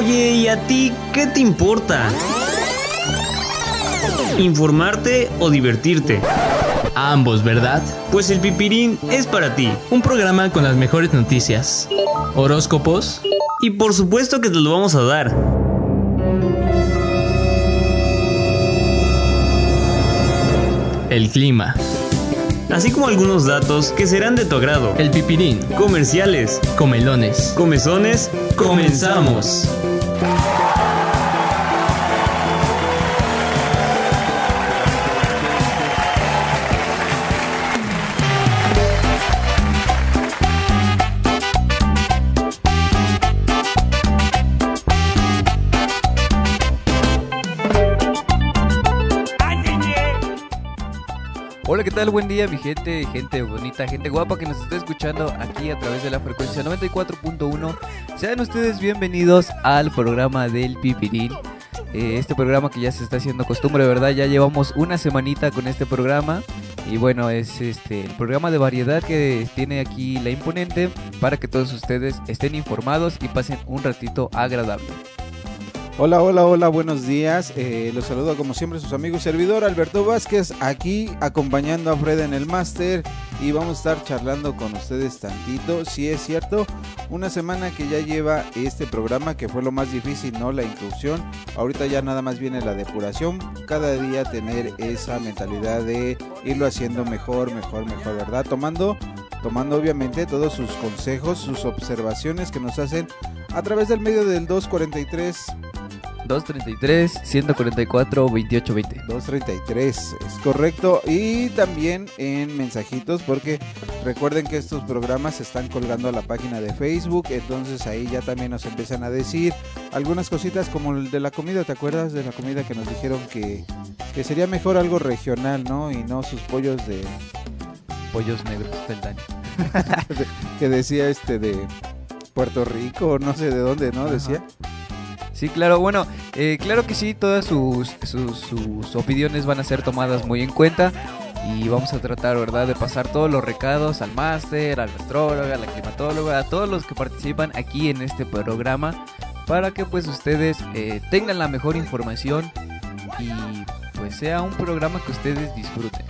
Oye, ¿y a ti qué te importa? ¿Informarte o divertirte? Ambos, ¿verdad? Pues el pipirín es para ti. Un programa con las mejores noticias, horóscopos Y por supuesto que te lo vamos a dar. el clima, Así como algunos datos que serán de tu agrado. el pipirín, Comerciales, comelones. comezones, comenzamos. Hola, ¿qué tal? Buen día, mi gente, gente bonita, gente guapa que nos está escuchando aquí a través de la frecuencia 94.1. Sean ustedes bienvenidos al programa del Pipirín. Eh, este programa que ya se está haciendo costumbre, ¿verdad? Ya llevamos una semanita con este programa. Y bueno, es este el programa de variedad que tiene aquí la imponente para que todos ustedes estén informados y pasen un ratito agradable. Hola, hola, hola, buenos días. Eh, los saludo como siempre sus amigos y servidor Alberto Vázquez, aquí acompañando a Fred en el máster y vamos a estar charlando con ustedes tantito. Si es cierto, una semana que ya lleva este programa que fue lo más difícil, ¿no? La inclusión. Ahorita ya nada más viene la depuración. Cada día tener esa mentalidad de irlo haciendo mejor, mejor, mejor, ¿verdad? Tomando, tomando obviamente todos sus consejos, sus observaciones que nos hacen a través del medio del 243 233 144 2820. 233, es correcto. Y también en mensajitos, porque recuerden que estos programas se están colgando a la página de Facebook. Entonces ahí ya también nos empiezan a decir algunas cositas como el de la comida. ¿Te acuerdas de la comida que nos dijeron que, que sería mejor algo regional, ¿no? Y no sus pollos de. Pollos negros del daño. que decía este de Puerto Rico, no sé de dónde, ¿no? Decía. Sí, claro, bueno, eh, claro que sí, todas sus, sus, sus opiniones van a ser tomadas muy en cuenta y vamos a tratar, ¿verdad?, de pasar todos los recados al máster, al astróloga, a la climatóloga, a todos los que participan aquí en este programa para que pues ustedes eh, tengan la mejor información y pues sea un programa que ustedes disfruten.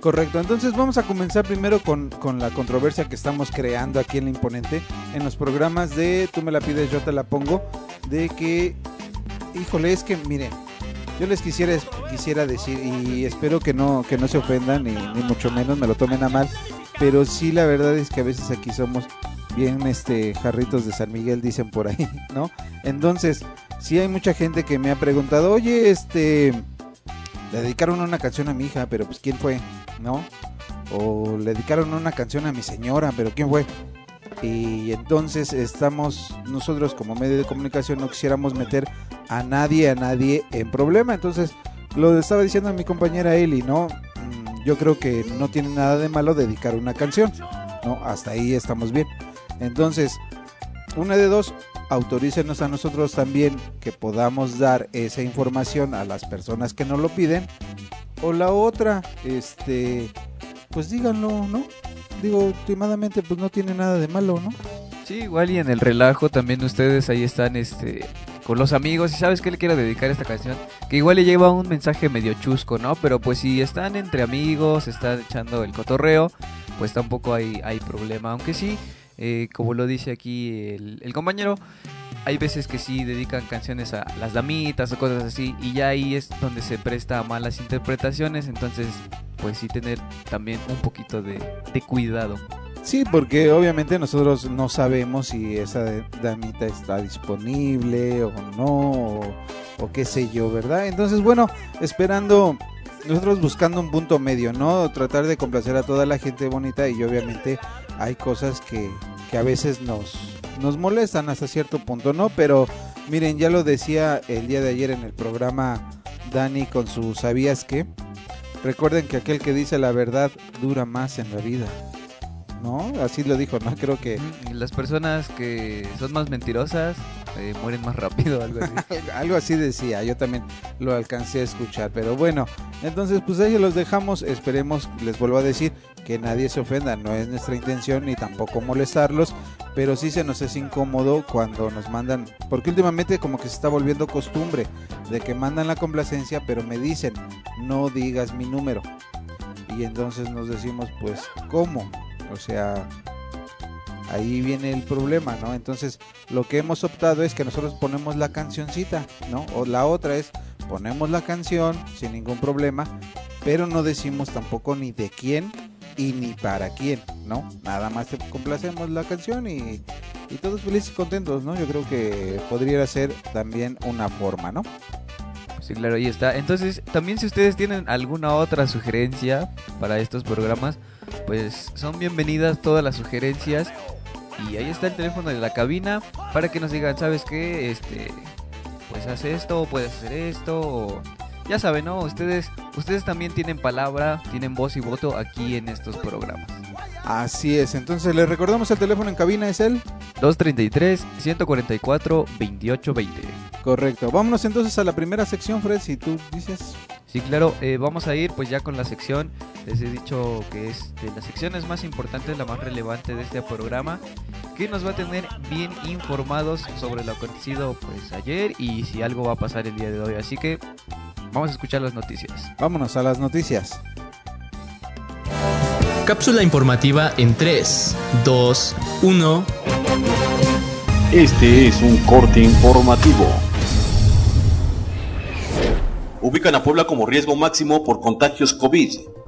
Correcto, entonces vamos a comenzar primero con, con la controversia que estamos creando aquí en la Imponente, en los programas de Tú me la pides, yo te la pongo, de que, híjole, es que miren, yo les quisiera, quisiera decir, y espero que no, que no se ofendan, ni, ni mucho menos me lo tomen a mal, pero sí la verdad es que a veces aquí somos bien este jarritos de San Miguel, dicen por ahí, ¿no? Entonces, sí hay mucha gente que me ha preguntado, oye, este, le dedicaron una canción a mi hija, pero pues ¿quién fue? ¿No? O le dedicaron una canción a mi señora, pero ¿quién fue? Y entonces estamos nosotros como medio de comunicación no quisiéramos meter a nadie, a nadie en problema. Entonces lo estaba diciendo mi compañera Eli, ¿no? Mm, Yo creo que no tiene nada de malo dedicar una canción, ¿no? Hasta ahí estamos bien. Entonces, una de dos, autorícenos a nosotros también que podamos dar esa información a las personas que nos lo piden. O la otra, este, pues díganlo, ¿no? Digo, últimamente pues no tiene nada de malo, ¿no? Sí, igual y en el relajo también ustedes ahí están este con los amigos y sabes que le quiero dedicar esta canción, que igual le lleva un mensaje medio chusco, ¿no? Pero pues si están entre amigos, están echando el cotorreo, pues tampoco hay, hay problema, aunque sí, eh, como lo dice aquí el, el compañero, hay veces que sí dedican canciones a las damitas o cosas así y ya ahí es donde se presta a malas interpretaciones, entonces pues sí tener también un poquito de, de cuidado. Sí, porque obviamente nosotros no sabemos si esa damita está disponible o no, o, o qué sé yo, ¿verdad? Entonces, bueno, esperando, nosotros buscando un punto medio, ¿no? Tratar de complacer a toda la gente bonita y obviamente hay cosas que, que a veces nos, nos molestan hasta cierto punto, ¿no? Pero miren, ya lo decía el día de ayer en el programa Dani con su ¿sabías qué? Recuerden que aquel que dice la verdad dura más en la vida. ¿No? Así lo dijo, ¿no? Creo que Las personas que son más mentirosas eh, mueren más rápido, algo así. algo así decía, yo también lo alcancé a escuchar, pero bueno, entonces pues ahí los dejamos, esperemos, les vuelvo a decir, que nadie se ofenda, no es nuestra intención ni tampoco molestarlos, pero sí se nos es incómodo cuando nos mandan, porque últimamente como que se está volviendo costumbre de que mandan la complacencia, pero me dicen, no digas mi número. Y entonces nos decimos, pues, ¿cómo? O sea, ahí viene el problema, ¿no? Entonces, lo que hemos optado es que nosotros ponemos la cancioncita, ¿no? O la otra es ponemos la canción sin ningún problema, pero no decimos tampoco ni de quién y ni para quién, ¿no? Nada más te complacemos la canción y, y todos felices y contentos, ¿no? Yo creo que podría ser también una forma, ¿no? Sí, claro, ahí está. Entonces, también si ustedes tienen alguna otra sugerencia para estos programas, pues son bienvenidas todas las sugerencias. Y ahí está el teléfono de la cabina para que nos digan, ¿sabes qué? Este, pues haz esto, puedes hacer esto, o... Ya saben, ¿no? Ustedes, ustedes también tienen palabra, tienen voz y voto aquí en estos programas. Así es, entonces les recordamos el teléfono en cabina es el 233-144-2820. Correcto. Vámonos entonces a la primera sección, Fred, si tú dices. Sí, claro, eh, vamos a ir pues ya con la sección, les he dicho que es de las secciones más importantes, la más relevante de este programa, que nos va a tener bien informados sobre lo acontecido pues ayer y si algo va a pasar el día de hoy, así que vamos a escuchar las noticias. Vámonos a las noticias. Cápsula informativa en 3, 2, 1. Este es un corte informativo. Ubican a Puebla como riesgo máximo por contagios COVID.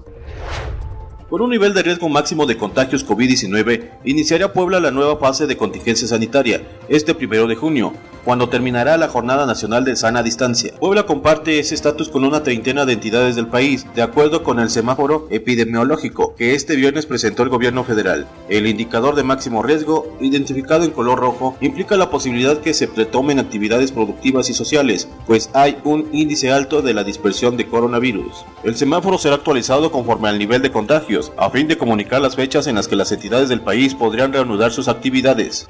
Con un nivel de riesgo máximo de contagios COVID-19, iniciará Puebla la nueva fase de contingencia sanitaria este primero de junio, cuando terminará la Jornada Nacional de Sana Distancia. Puebla comparte ese estatus con una treintena de entidades del país, de acuerdo con el semáforo epidemiológico que este viernes presentó el gobierno federal. El indicador de máximo riesgo, identificado en color rojo, implica la posibilidad que se retomen actividades productivas y sociales, pues hay un índice alto de la dispersión de coronavirus. El semáforo será actualizado conforme al nivel de contagios, a fin de comunicar las fechas en las que las entidades del país podrían reanudar sus actividades.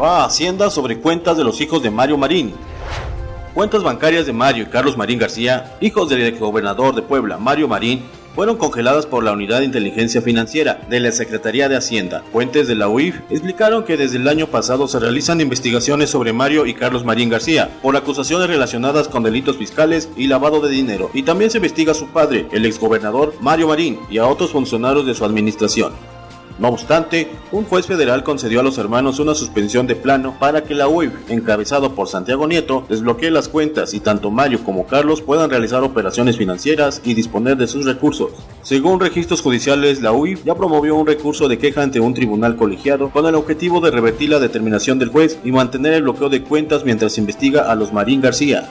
Va a Hacienda sobre cuentas de los hijos de Mario Marín. Cuentas bancarias de Mario y Carlos Marín García, hijos del exgobernador de Puebla, Mario Marín, fueron congeladas por la Unidad de Inteligencia Financiera de la Secretaría de Hacienda. Fuentes de la UIF explicaron que desde el año pasado se realizan investigaciones sobre Mario y Carlos Marín García por acusaciones relacionadas con delitos fiscales y lavado de dinero. Y también se investiga a su padre, el exgobernador Mario Marín, y a otros funcionarios de su administración. No obstante, un juez federal concedió a los hermanos una suspensión de plano para que la UIF, encabezado por Santiago Nieto, desbloquee las cuentas y tanto Mario como Carlos puedan realizar operaciones financieras y disponer de sus recursos. Según registros judiciales, la UIF ya promovió un recurso de queja ante un tribunal colegiado con el objetivo de revertir la determinación del juez y mantener el bloqueo de cuentas mientras investiga a los Marín García.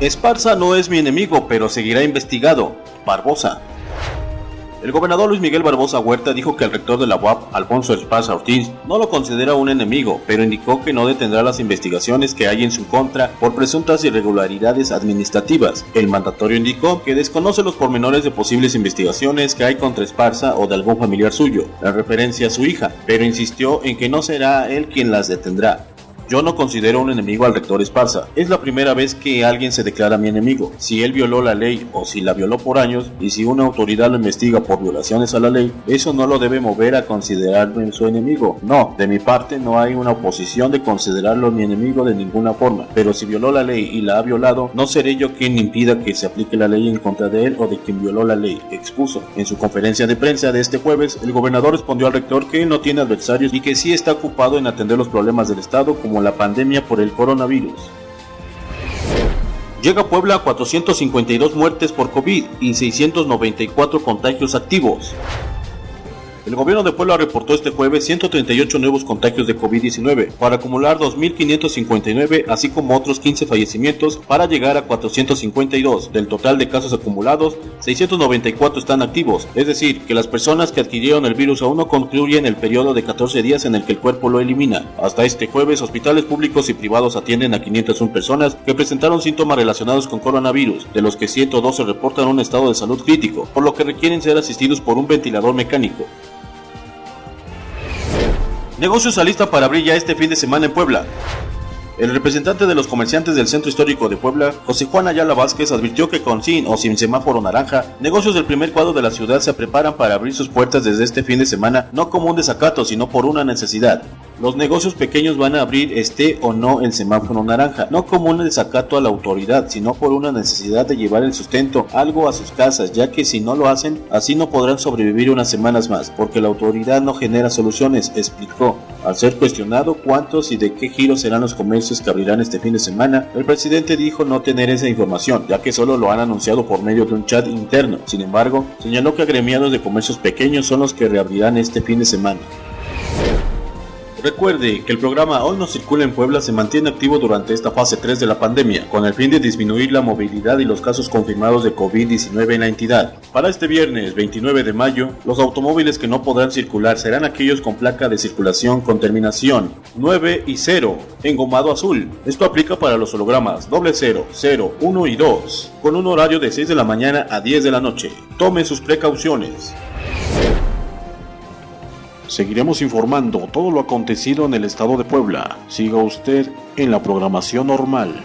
Esparza no es mi enemigo, pero seguirá investigado. Barbosa. El gobernador Luis Miguel Barbosa Huerta dijo que el rector de la UAP, Alfonso Esparza Ortiz, no lo considera un enemigo, pero indicó que no detendrá las investigaciones que hay en su contra por presuntas irregularidades administrativas. El mandatorio indicó que desconoce los pormenores de posibles investigaciones que hay contra Esparza o de algún familiar suyo, en referencia a su hija, pero insistió en que no será él quien las detendrá. Yo no considero un enemigo al rector Esparza. Es la primera vez que alguien se declara mi enemigo. Si él violó la ley o si la violó por años y si una autoridad lo investiga por violaciones a la ley, eso no lo debe mover a considerarme su enemigo. No, de mi parte no hay una oposición de considerarlo mi enemigo de ninguna forma. Pero si violó la ley y la ha violado, no seré yo quien impida que se aplique la ley en contra de él o de quien violó la ley, expuso. En su conferencia de prensa de este jueves, el gobernador respondió al rector que él no tiene adversarios y que sí está ocupado en atender los problemas del Estado como la pandemia por el coronavirus. Llega a Puebla a 452 muertes por COVID y 694 contagios activos. El gobierno de Puebla reportó este jueves 138 nuevos contagios de COVID-19 para acumular 2.559, así como otros 15 fallecimientos para llegar a 452. Del total de casos acumulados, 694 están activos, es decir, que las personas que adquirieron el virus aún no concluyen el periodo de 14 días en el que el cuerpo lo elimina. Hasta este jueves, hospitales públicos y privados atienden a 501 personas que presentaron síntomas relacionados con coronavirus, de los que 112 reportan un estado de salud crítico, por lo que requieren ser asistidos por un ventilador mecánico. Negocios alista para abrir ya este fin de semana en Puebla. El representante de los comerciantes del Centro Histórico de Puebla, José Juan Ayala Vázquez, advirtió que con sin o sin semáforo naranja, negocios del primer cuadro de la ciudad se preparan para abrir sus puertas desde este fin de semana, no como un desacato, sino por una necesidad. Los negocios pequeños van a abrir este o no el semáforo naranja, no como un desacato a la autoridad, sino por una necesidad de llevar el sustento algo a sus casas, ya que si no lo hacen, así no podrán sobrevivir unas semanas más, porque la autoridad no genera soluciones, explicó. Al ser cuestionado cuántos y de qué giro serán los comercios que abrirán este fin de semana, el presidente dijo no tener esa información, ya que solo lo han anunciado por medio de un chat interno. Sin embargo, señaló que agremiados de comercios pequeños son los que reabrirán este fin de semana. Recuerde que el programa Hoy no circula en Puebla se mantiene activo durante esta fase 3 de la pandemia, con el fin de disminuir la movilidad y los casos confirmados de COVID-19 en la entidad. Para este viernes 29 de mayo, los automóviles que no podrán circular serán aquellos con placa de circulación con terminación 9 y 0, engomado azul. Esto aplica para los hologramas doble 0, 0, 1 y 2, con un horario de 6 de la mañana a 10 de la noche. Tome sus precauciones. Seguiremos informando todo lo acontecido en el estado de Puebla. Siga usted en la programación normal.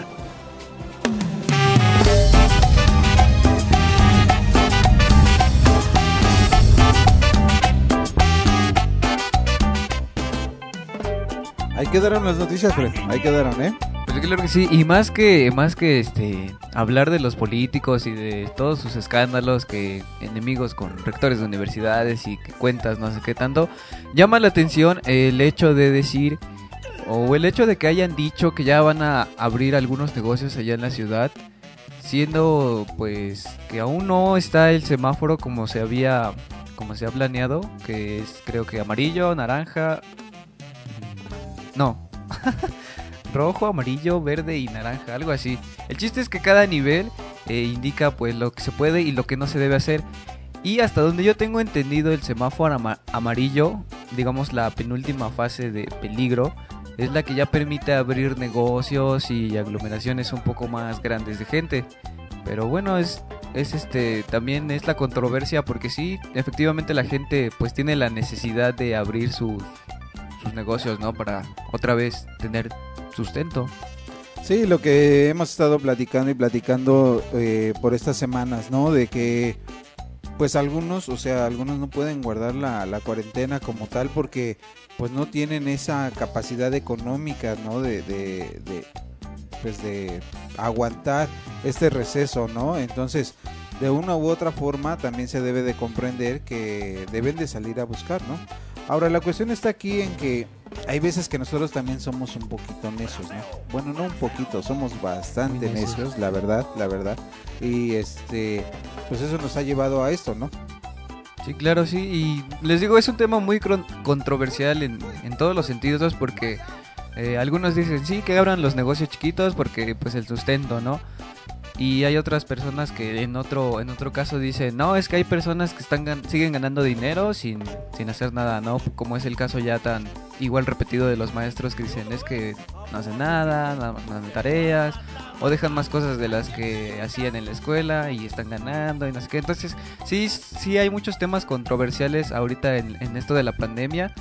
Ahí quedaron las noticias, Fred. Ahí quedaron, ¿eh? Claro que sí, y más que, más que este hablar de los políticos y de todos sus escándalos, que enemigos con rectores de universidades y que cuentas, no sé qué tanto, llama la atención el hecho de decir, o el hecho de que hayan dicho que ya van a abrir algunos negocios allá en la ciudad, siendo pues que aún no está el semáforo como se había, como se ha planeado, que es creo que amarillo, naranja, no. rojo, amarillo, verde y naranja, algo así. El chiste es que cada nivel eh, indica pues lo que se puede y lo que no se debe hacer. Y hasta donde yo tengo entendido el semáforo ama amarillo, digamos la penúltima fase de peligro, es la que ya permite abrir negocios y aglomeraciones un poco más grandes de gente. Pero bueno, es, es este también es la controversia porque sí, efectivamente la gente pues tiene la necesidad de abrir sus, sus negocios, ¿no? Para otra vez tener sustento. Sí, lo que hemos estado platicando y platicando eh, por estas semanas, ¿no? De que, pues algunos, o sea, algunos no pueden guardar la, la cuarentena como tal porque, pues no tienen esa capacidad económica, ¿no? De, de, de, pues de aguantar este receso, ¿no? Entonces, de una u otra forma también se debe de comprender que deben de salir a buscar, ¿no? Ahora, la cuestión está aquí en que hay veces que nosotros también somos un poquito necios, ¿no? Bueno, no un poquito, somos bastante necios. necios, la verdad, la verdad. Y este, pues eso nos ha llevado a esto, ¿no? Sí, claro, sí. Y les digo, es un tema muy controversial en, en todos los sentidos porque eh, algunos dicen, sí, que abran los negocios chiquitos porque pues el sustento, ¿no? Y hay otras personas que en otro en otro caso dicen, no, es que hay personas que están siguen ganando dinero sin, sin hacer nada, ¿no? Como es el caso ya tan igual repetido de los maestros que dicen, es que no hacen nada, no, hacen tareas, o dejan más cosas de las que hacían en la escuela y están ganando y no sé qué. Entonces, sí, sí hay muchos temas controversiales ahorita en, en esto de la pandemia.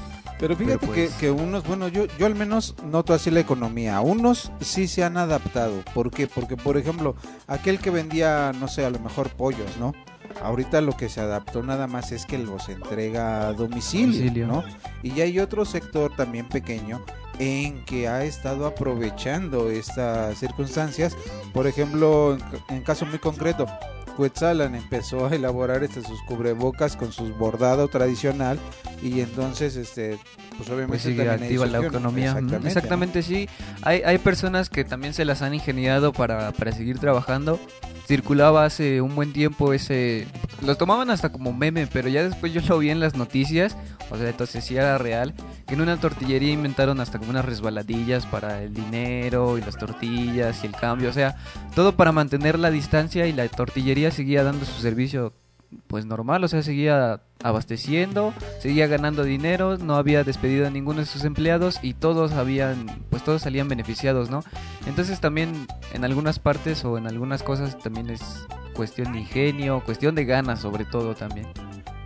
Pero fíjate que, que, unos, bueno, yo, yo al menos noto así la economía. Unos sí se han adaptado. ¿Por qué? Porque, por ejemplo, aquel que vendía, no sé, a lo mejor pollos, ¿no? Ahorita lo que se adaptó nada más es que los entrega a domicilio, domicilio. ¿no? Y ya hay otro sector también pequeño en que ha estado aprovechando estas circunstancias. Por ejemplo, en, en caso muy concreto, Quetzalan empezó a elaborar este, sus cubrebocas con su bordado tradicional y entonces este pues obviamente pues activa la economía exactamente, exactamente sí. Hay, hay personas que también se las han ingeniado para, para seguir trabajando circulaba hace un buen tiempo ese... Lo tomaban hasta como meme, pero ya después yo lo vi en las noticias, o sea, entonces sí era real, que en una tortillería inventaron hasta como unas resbaladillas para el dinero y las tortillas y el cambio, o sea, todo para mantener la distancia y la tortillería seguía dando su servicio pues normal, o sea, seguía abasteciendo, seguía ganando dinero, no había despedido a ninguno de sus empleados y todos habían, pues todos salían beneficiados, ¿no? Entonces también en algunas partes o en algunas cosas también es cuestión de ingenio, cuestión de ganas sobre todo también.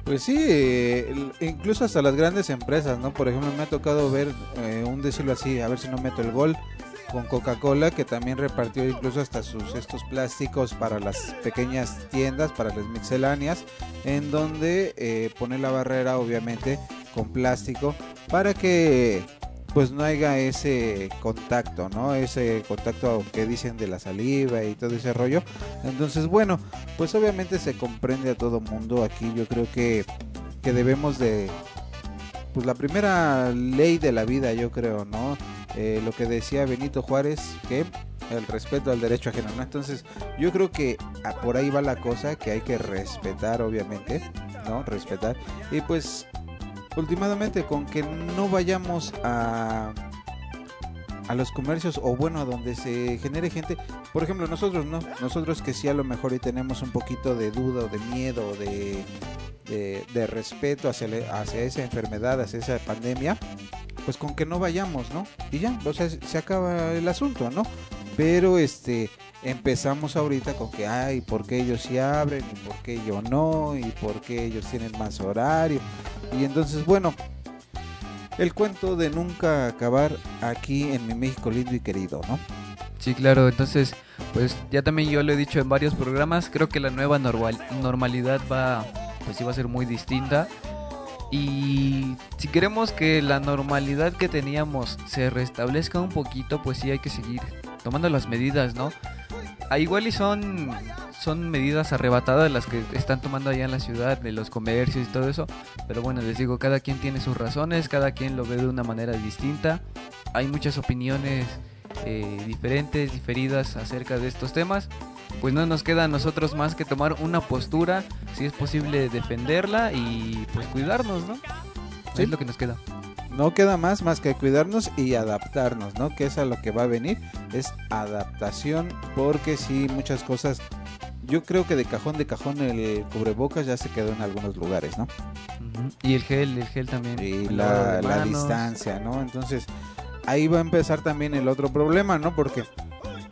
Pues sí, incluso hasta las grandes empresas, ¿no? Por ejemplo, me ha tocado ver, eh, un decirlo así, a ver si no meto el gol, con Coca-Cola que también repartió incluso hasta sus estos plásticos para las pequeñas tiendas, para las mixeláneas, en donde eh, pone la barrera obviamente con plástico para que pues no haya ese contacto, ¿no? Ese contacto que dicen de la saliva y todo ese rollo. Entonces, bueno, pues obviamente se comprende a todo mundo. Aquí yo creo que, que debemos de... Pues la primera ley de la vida, yo creo, ¿no? Eh, lo que decía Benito Juárez, que el respeto al derecho ajeno, ¿no? Entonces, yo creo que ah, por ahí va la cosa, que hay que respetar, obviamente, ¿no? Respetar. Y pues, últimamente, con que no vayamos a a los comercios o bueno a donde se genere gente por ejemplo nosotros no nosotros que sí a lo mejor y tenemos un poquito de duda o de miedo o de, de, respeto hacia, hacia esa enfermedad hacia esa pandemia pues con que no vayamos, ¿no? Y ya, o sea, se acaba el asunto, ¿no? Pero este empezamos ahorita con que, ay, ¿por qué ellos sí abren? ¿Y por qué yo no? ¿Y por qué ellos tienen más horario? Y entonces, bueno, el cuento de nunca acabar aquí en mi México lindo y querido, ¿no? Sí, claro, entonces, pues ya también yo lo he dicho en varios programas, creo que la nueva normal, normalidad va, pues iba a ser muy distinta y si queremos que la normalidad que teníamos se restablezca un poquito, pues sí hay que seguir tomando las medidas, ¿no? Ah, igual y son, son medidas arrebatadas las que están tomando allá en la ciudad, de los comercios y todo eso. Pero bueno, les digo, cada quien tiene sus razones, cada quien lo ve de una manera distinta. Hay muchas opiniones eh, diferentes, diferidas acerca de estos temas pues no nos queda a nosotros más que tomar una postura, si es posible defenderla y pues cuidarnos, ¿no? ¿Sí? Es lo que nos queda. No queda más más que cuidarnos y adaptarnos, ¿no? Que es a lo que va a venir, es adaptación, porque si muchas cosas, yo creo que de cajón de cajón el cubrebocas ya se quedó en algunos lugares, ¿no? Y el gel, el gel también. Y la, la distancia, ¿no? Entonces ahí va a empezar también el otro problema, ¿no? Porque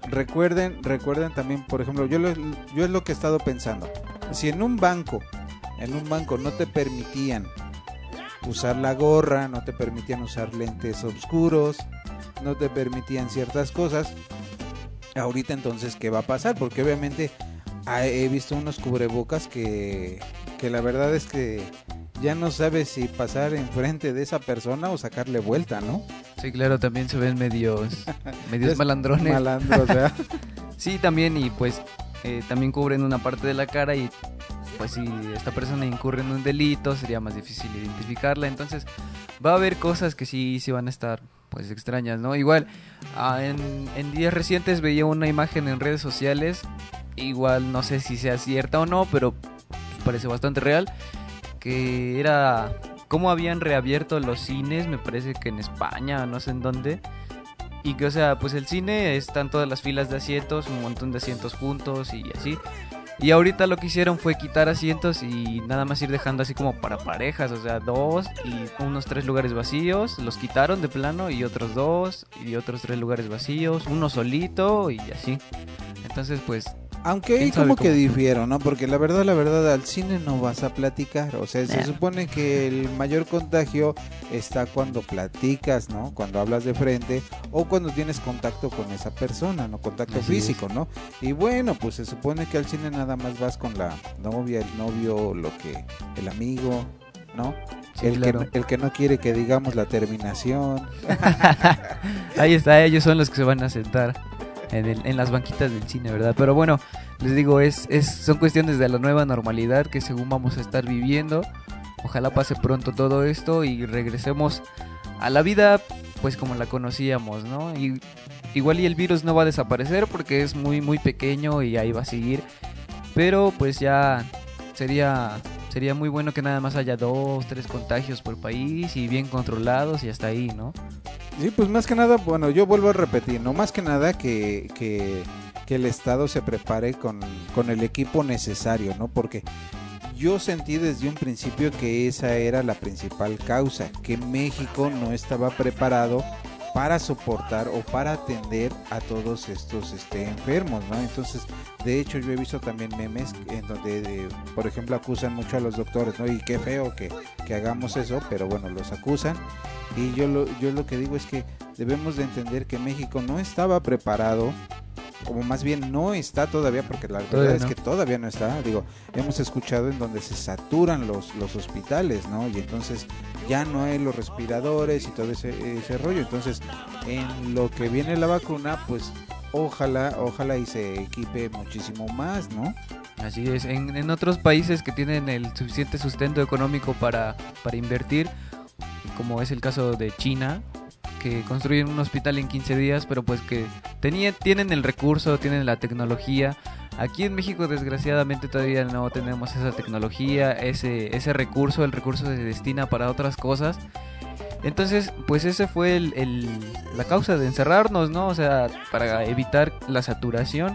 recuerden, recuerden también, por ejemplo, yo, yo es lo que he estado pensando. Si en un banco, en un banco no te permitían usar la gorra, no te permitían usar lentes oscuros, no te permitían ciertas cosas, ahorita entonces, ¿qué va a pasar? Porque obviamente he visto unos cubrebocas que, que la verdad es que ya no sabes si pasar enfrente de esa persona o sacarle vuelta, ¿no? Sí, claro, también se ven medios, medios malandrones. Malandros, ¿verdad? sí, también, y pues eh, también cubren una parte de la cara y pues si esta persona incurre en un delito sería más difícil identificarla. Entonces va a haber cosas que sí, sí van a estar pues extrañas, ¿no? Igual, ah, en, en días recientes veía una imagen en redes sociales, igual no sé si sea cierta o no, pero parece bastante real, que era cómo habían reabierto los cines, me parece que en España, no sé en dónde. Y que, o sea, pues el cine están todas las filas de asientos, un montón de asientos juntos y así. Y ahorita lo que hicieron fue quitar asientos y nada más ir dejando así como para parejas, o sea, dos y unos tres lugares vacíos, los quitaron de plano y otros dos y otros tres lugares vacíos, uno solito y así. Entonces, pues aunque ahí como que difiero, ¿no? Porque la verdad, la verdad, al cine no vas a platicar. O sea, se supone que el mayor contagio está cuando platicas, ¿no? Cuando hablas de frente o cuando tienes contacto con esa persona, ¿no? Contacto físico, ¿no? Y bueno, pues se supone que al cine nada más vas con la novia, el novio, lo que, el amigo, ¿no? el, que, el que no quiere que digamos la terminación. Ahí está, ellos son los que se van a sentar en, las banquitas del cine, ¿verdad? Pero bueno, les digo, es, es, son cuestiones de la nueva normalidad que según vamos a estar viviendo. Ojalá pase pronto todo esto y regresemos a la vida pues como la conocíamos, ¿no? Y igual y el virus no va a desaparecer porque es muy muy pequeño y ahí va a seguir, pero pues ya sería sería muy bueno que nada más haya dos, tres contagios por país y bien controlados y hasta ahí, ¿no? Sí, pues más que nada, bueno, yo vuelvo a repetir, no más que nada que, que, que el Estado se prepare con, con el equipo necesario, ¿no? Porque yo sentí desde un principio que esa era la principal causa, que México no estaba preparado para soportar o para atender a todos estos este, enfermos, ¿no? Entonces, de hecho, yo he visto también memes en donde, de- por ejemplo, acusan mucho a los doctores, ¿no? Y qué feo que, que hagamos eso, pero bueno, los acusan. Y yo lo, yo lo que digo es que debemos de entender que México no estaba preparado, como más bien no está todavía, porque la Todavía verdad es que todavía no está. Digo, hemos escuchado en donde se saturan los, los hospitales, ¿no? Y entonces ya no hay los respiradores y todo ese, ese rollo. Entonces, en lo que viene la vacuna, pues ojalá, ojalá y se equipe muchísimo más, ¿no? Así es, en, en otros países que tienen el suficiente sustento económico para, para invertir, como es el caso de China, que construyen un hospital en 15 días, pero pues que tenía, tienen el recurso, tienen la tecnología. Aquí en México desgraciadamente todavía no tenemos esa tecnología, ese, ese recurso, el recurso se destina para otras cosas. Entonces, pues ese fue el, el- la causa de encerrarnos, ¿no? O sea, para evitar la saturación,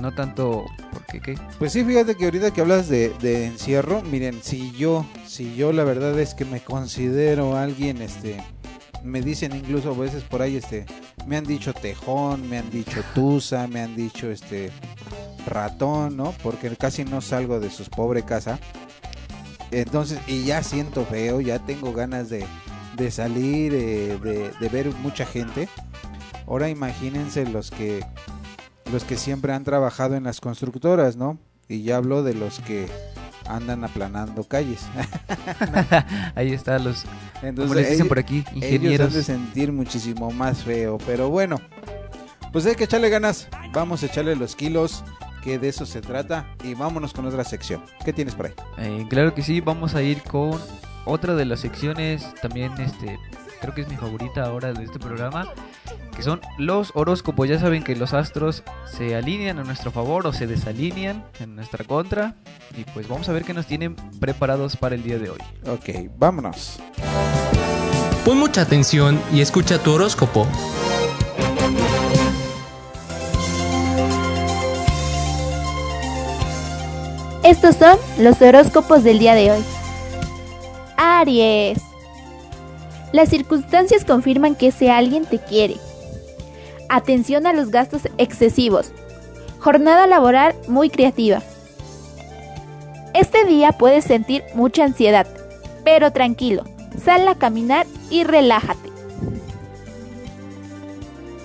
no tanto porque qué. Pues sí, fíjate que ahorita que hablas de, de encierro, miren, si yo, si yo la verdad es que me considero alguien, este, me dicen incluso a veces por ahí, este, me han dicho tejón, me han dicho tusa, me han dicho, este, ratón, ¿no? Porque casi no salgo de sus pobre casa. Entonces, y ya siento feo, ya tengo ganas de, de salir, de, de ver mucha gente. Ahora imagínense los que los que siempre han trabajado en las constructoras, ¿no? Y ya hablo de los que andan aplanando calles. Ahí está los, Entonces, como les dicen ellos- por aquí, ellos han ingenieros. de sentir muchísimo más feo, pero bueno, pues hay que echarle ganas, vamos a echarle los kilos, que de eso se trata, y vámonos con otra sección. ¿Qué tienes por ahí? Eh, claro que sí, vamos a ir con otra de las secciones, también este, creo que es mi favorita ahora de este programa, que son los horóscopos. Ya saben que los astros se alinean a nuestro favor o se desalinean en nuestra contra. Y pues vamos a ver qué nos tienen preparados para el día de hoy. Ok, vámonos. Pon mucha atención y escucha tu horóscopo. Estos son los horóscopos del día de hoy. Aries. Las circunstancias confirman que ese alguien te quiere. Atención a los gastos excesivos. Jornada laboral muy creativa. Este día puedes sentir mucha ansiedad, pero tranquilo, sal a caminar y relájate.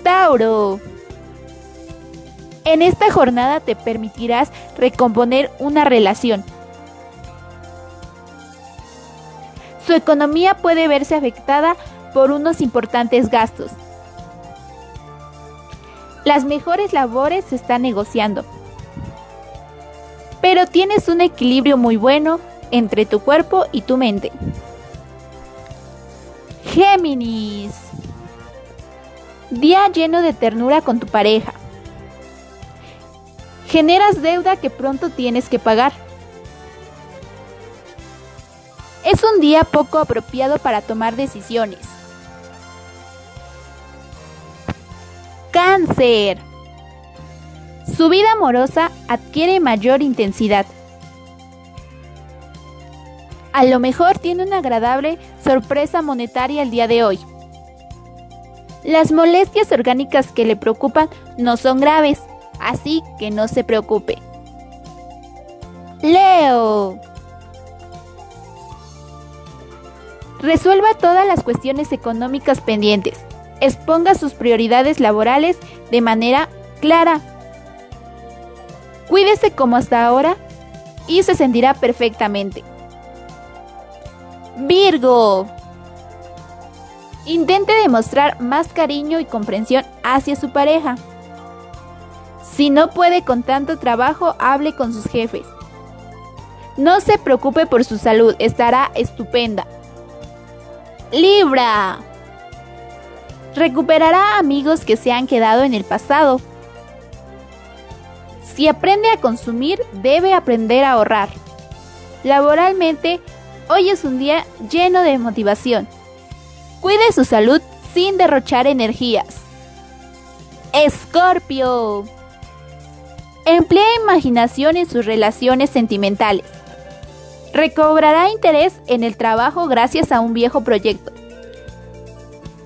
Tauro. En esta jornada te permitirás recomponer una relación. Su economía puede verse afectada por unos importantes gastos. Las mejores labores se están negociando. Pero tienes un equilibrio muy bueno entre tu cuerpo y tu mente. Géminis. Día lleno de ternura con tu pareja. Generas deuda que pronto tienes que pagar. Es un día poco apropiado para tomar decisiones. Cáncer. Su vida amorosa adquiere mayor intensidad. A lo mejor tiene una agradable sorpresa monetaria el día de hoy. Las molestias orgánicas que le preocupan no son graves, así que no se preocupe. Leo. Resuelva todas las cuestiones económicas pendientes. Exponga sus prioridades laborales de manera clara. Cuídese como hasta ahora y se sentirá perfectamente. Virgo. Intente demostrar más cariño y comprensión hacia su pareja. Si no puede con tanto trabajo, hable con sus jefes. No se preocupe por su salud, estará estupenda. Libra. Recuperará amigos que se han quedado en el pasado. Si aprende a consumir, debe aprender a ahorrar. Laboralmente, hoy es un día lleno de motivación. Cuide su salud sin derrochar energías. Escorpio. Emplea imaginación en sus relaciones sentimentales. Recobrará interés en el trabajo gracias a un viejo proyecto.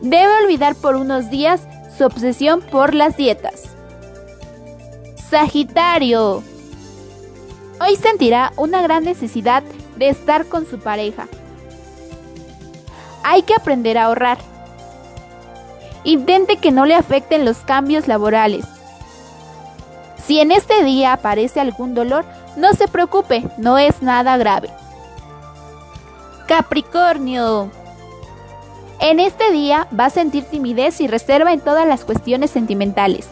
Debe olvidar por unos días su obsesión por las dietas. Sagitario. Hoy sentirá una gran necesidad de estar con su pareja. Hay que aprender a ahorrar. Intente que no le afecten los cambios laborales. Si en este día aparece algún dolor, no se preocupe, no es nada grave. Capricornio. En este día va a sentir timidez y reserva en todas las cuestiones sentimentales.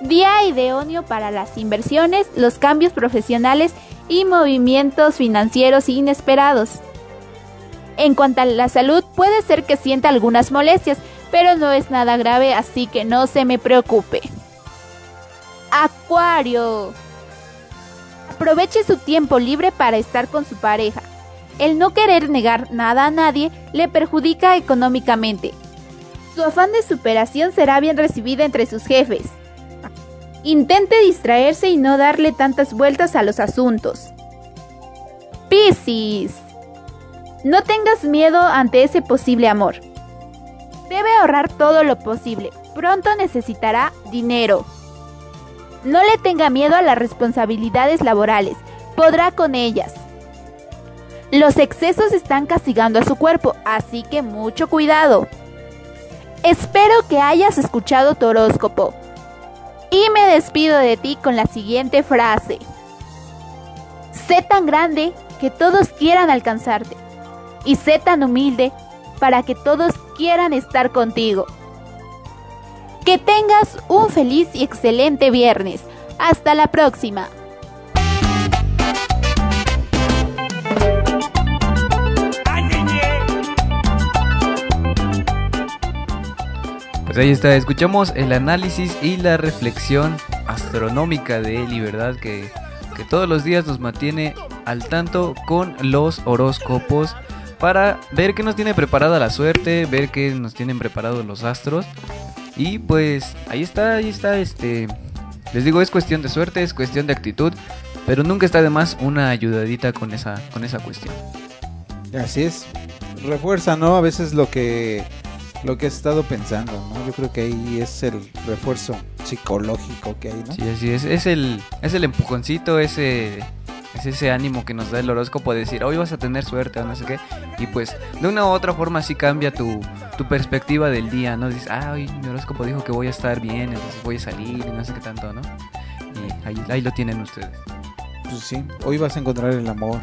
Día idóneo para las inversiones, los cambios profesionales y movimientos financieros inesperados. En cuanto a la salud, puede ser que sienta algunas molestias, pero no es nada grave, así que no se me preocupe. Acuario. Aproveche su tiempo libre para estar con su pareja. El no querer negar nada a nadie le perjudica económicamente. Su afán de superación será bien recibida entre sus jefes. Intente distraerse y no darle tantas vueltas a los asuntos. Piscis. No tengas miedo ante ese posible amor. Debe ahorrar todo lo posible. Pronto necesitará dinero. No le tenga miedo a las responsabilidades laborales. Podrá con ellas. Los excesos están castigando a su cuerpo, así que mucho cuidado. Espero que hayas escuchado tu horóscopo. Y me despido de ti con la siguiente frase. Sé tan grande que todos quieran alcanzarte. Y sé tan humilde para que todos quieran estar contigo. Que tengas un feliz y excelente viernes. Hasta la próxima. Pues ahí está, escuchamos el análisis y la reflexión astronómica de Eli, ¿verdad? Que, que todos los días nos mantiene al tanto con los horóscopos para ver qué nos tiene preparada la suerte, ver qué nos tienen preparados los astros. Y pues ahí está, ahí está, este... Les digo, es cuestión de suerte, es cuestión de actitud, pero nunca está de más una ayudadita con esa, con esa cuestión. Así es. Refuerza, ¿no? A veces lo que lo que has estado pensando, ¿no? Yo creo que ahí es el refuerzo psicológico que hay, ¿no? Sí, así es. Es el, es el empujoncito, ese, es ese ánimo que nos da el horóscopo de decir, hoy vas a tener suerte o no sé qué. Y pues de una u otra forma así cambia tu, tu perspectiva del día, ¿no? Dices, ah, hoy mi horóscopo dijo que voy a estar bien, entonces voy a salir y no sé qué tanto, ¿no? Y ahí, ahí lo tienen ustedes. Pues sí, hoy vas a encontrar el amor.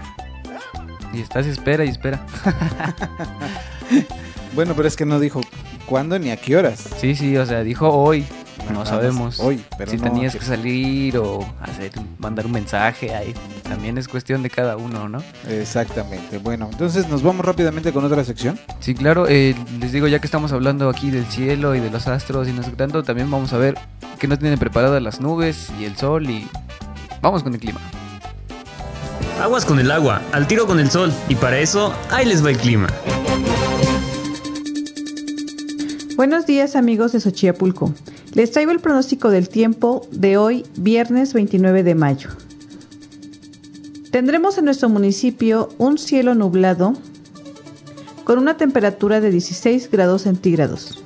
Y estás espera y espera. Bueno, pero es que no dijo cuándo ni a qué horas. Sí, sí, o sea, dijo hoy. No nada sabemos hoy, pero si no tenías que salir o hacer, mandar un mensaje ahí. También es cuestión de cada uno, ¿no? Exactamente. Bueno, entonces nos vamos rápidamente con otra sección. Sí, claro, eh, les digo, ya que estamos hablando aquí del cielo y de los astros y no sé qué tanto, también vamos a ver qué nos tienen preparadas las nubes y el sol y vamos con el clima. Aguas con el agua, al tiro con el sol. Y para eso, ahí les va el clima. Buenos días amigos de Xochiapulco. Les traigo el pronóstico del tiempo de hoy, viernes 29 de mayo. Tendremos en nuestro municipio un cielo nublado con una temperatura de 16 grados centígrados,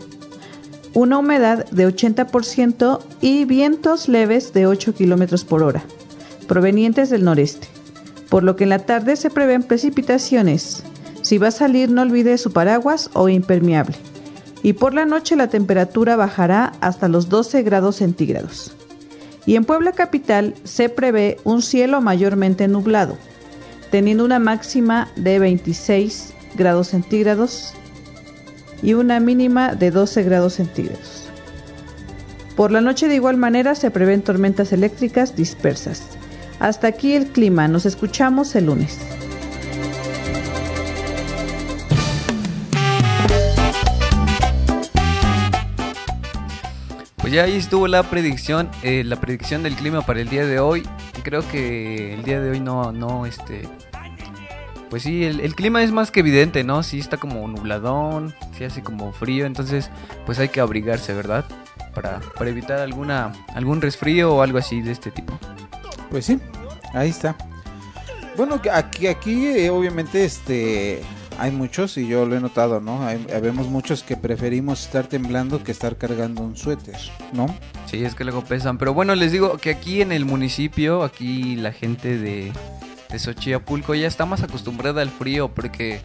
una humedad de 80% y vientos leves de 8 kilómetros por hora, provenientes del noreste, por lo que en la tarde se prevén precipitaciones. Si va a salir, no olvide su paraguas o impermeable y por la noche la temperatura bajará hasta los 12 grados centígrados. Y en Puebla Capital se prevé un cielo mayormente nublado, teniendo una máxima de 26 grados centígrados y una mínima de 12 grados centígrados. Por la noche de igual manera se prevén tormentas eléctricas dispersas. Hasta aquí el clima, nos escuchamos el lunes. Ya ahí estuvo la predicción, eh, la predicción del clima para el día de hoy. Creo que el día de hoy no, no, este, pues sí, el, clima es más que evidente, ¿no? Sí está como nubladón, sí hace como frío, entonces pues hay que abrigarse, ¿verdad? Para, para evitar alguna, algún resfrío o algo así de este tipo. Pues sí, ahí está. Bueno, aquí, aquí eh, obviamente este hay muchos y yo lo he notado, ¿no? Hay, muchos que preferimos estar temblando que estar cargando un suéter, ¿no? Sí, es que luego pesan. Pero bueno, les digo que aquí en el municipio, aquí la gente de, de Xochipulco ya está más acostumbrada al frío porque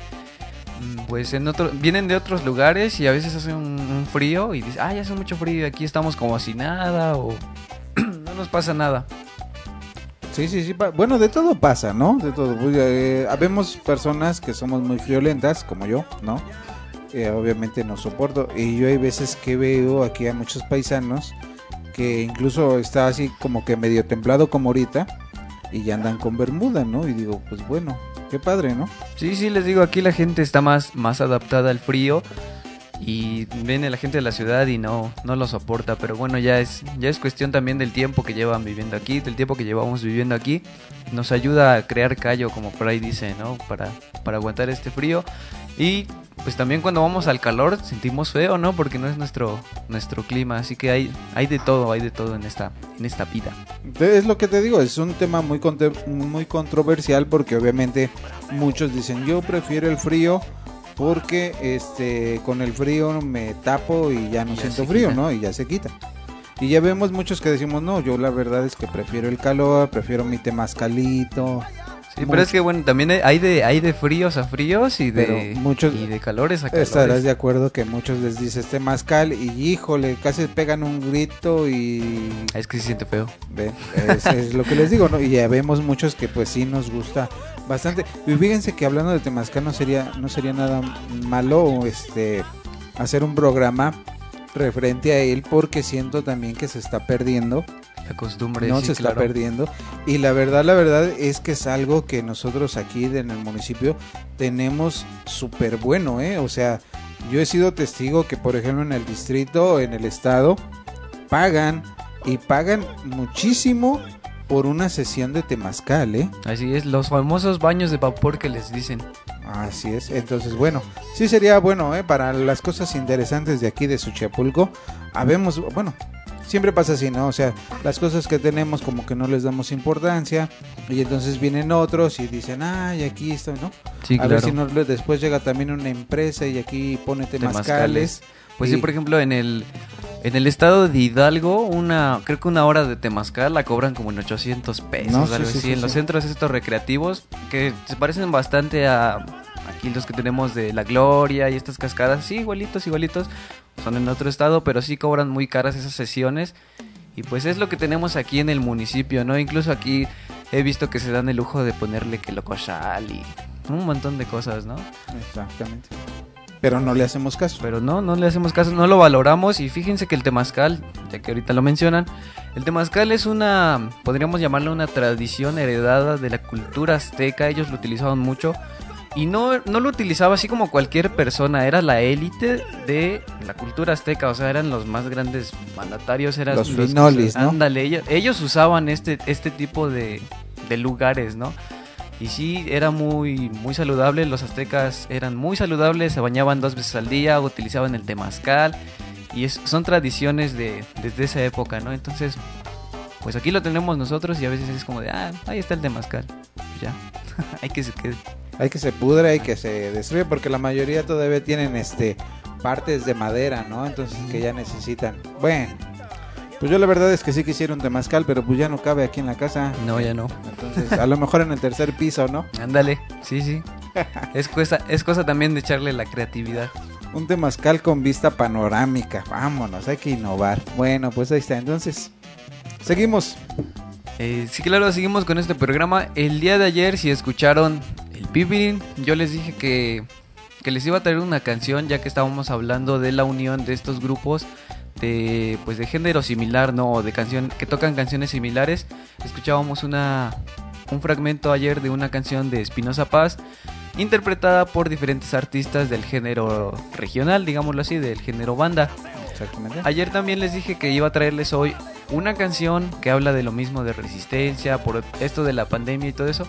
mm, pues vienen de otros lugares y a veces hace un, frío y dicen, ah, ya hace mucho frío y aquí estamos como así nada o no nos pasa nada. Sí, sí, sí. Bueno, de todo pasa, ¿no? De todo. Pues, eh, habemos personas que somos muy friolentas, como yo, ¿no? Eh, obviamente no soporto. Y yo hay veces que veo aquí a muchos paisanos que incluso está así como que medio templado como ahorita y ya andan con bermuda, ¿no? Y digo, pues bueno, qué padre, ¿no? Sí, sí, les digo, aquí la gente está más, más adaptada al frío y viene la gente de la ciudad y no, no lo soporta, pero bueno, ya es, ya es cuestión también del tiempo que llevan viviendo aquí, del tiempo que llevamos viviendo aquí, nos ayuda a crear callo, como por ahí dice, ¿no? Para, para aguantar este frío y pues también cuando vamos al calor sentimos feo, ¿no? Porque no es nuestro, nuestro clima, así que hay, hay de todo, hay de todo en esta, en esta vida. Es lo que te digo, es un tema muy, muy controversial porque obviamente muchos dicen yo prefiero el frío porque este con el frío me tapo y ya no Ya siento frío, quita. ¿no? Y ya se quita. Y ya vemos muchos que decimos, no, yo la verdad es que prefiero el calor, prefiero mi temazcalito. Sí, pero es que bueno, también hay de, hay de fríos a fríos y de, muchos- y de calores a calores. Estarás de acuerdo que muchos les dices temazcal y híjole, casi pegan un grito y Es que se siente feo. Es, es lo que les digo, ¿no? Y ya vemos muchos que pues sí nos gusta bastante. Y fíjense que hablando de Temazcal no sería, no sería nada malo este hacer un programa referente a él porque siento también que se está perdiendo, La costumbre, no sí, se está perdiendo. Y la verdad, la verdad es que es algo que nosotros aquí en el municipio tenemos súper bueno, ¿eh? O sea, yo he sido testigo que por ejemplo en el distrito, en el estado, pagan y pagan muchísimo por una sesión de temazcal, ¿eh? Así es, los famosos baños de vapor que les dicen. Así es, entonces bueno, sí sería bueno, ¿eh? Para las cosas interesantes de aquí de Suchiapulco, habemos, bueno, siempre pasa así, ¿no? O sea, las cosas que tenemos como que no les damos importancia y entonces vienen otros y dicen, ay, aquí esto, ¿no? Sí, A ver si no, después llega también una empresa y aquí pone temazcales. Pues sí, por ejemplo, en el en el estado de Hidalgo, una creo que una hora de temazcal la cobran como en 800 pesos, No, sí, algo sí, así. sí, en los sí. centros estos recreativos que se parecen bastante a aquí los que tenemos de La Gloria y estas cascadas, sí, igualitos, igualitos. Son en otro estado, pero sí cobran muy caras esas sesiones. Y pues es lo que tenemos aquí en el municipio, ¿no? Incluso aquí he visto que se dan el lujo de ponerle que locochal y un montón de cosas, ¿no? Exactamente. Pero no le hacemos caso. Pero no, no le hacemos caso, no lo valoramos y fíjense que el temazcal, ya que ahorita lo mencionan, el temazcal es una, podríamos llamarlo una tradición heredada de la cultura azteca, ellos lo utilizaban mucho y no, no lo utilizaba así como cualquier persona, era la élite de la cultura azteca, o sea, eran los más grandes mandatarios, eran Los finolis, ¿no? Ándale, ellos, ellos usaban este, este tipo de, de lugares, ¿no? Y sí, era muy, muy saludable. Los aztecas eran muy saludables, se bañaban dos veces al día, utilizaban el temazcal. Y es, son tradiciones de, desde esa época, ¿no? Entonces, pues aquí lo tenemos nosotros y a veces es como de, ah, ahí está el temazcal. Ya, hay que se quede. Hay que se pudre, hay que se destruye, porque la mayoría todavía tienen este partes de madera, ¿no? Entonces que ya necesitan. Bueno, pues yo la verdad es que sí quisiera un temazcal, pero pues ya no cabe aquí en la casa. No, ya no. Entonces, a lo mejor en el tercer piso, ¿no? Ándale, sí, sí. Es cosa, es cosa también de echarle la creatividad. Un temazcal con vista panorámica. Vámonos, hay que innovar. Bueno, pues ahí está. Entonces, seguimos. Eh, sí, claro, seguimos con este programa. El día de ayer, si escucharon el Pipirin, yo les dije que, que les iba a traer una canción, ya que estábamos hablando de la unión de estos grupos de pues de género similar, no, de canción que tocan canciones similares. Escuchábamos una un fragmento ayer de una canción de Espinosa Paz interpretada por diferentes artistas del género regional, digámoslo así, del género banda. Exactamente. Ayer también les dije que iba a traerles hoy una canción que habla de lo mismo de resistencia, por esto de la pandemia y todo eso,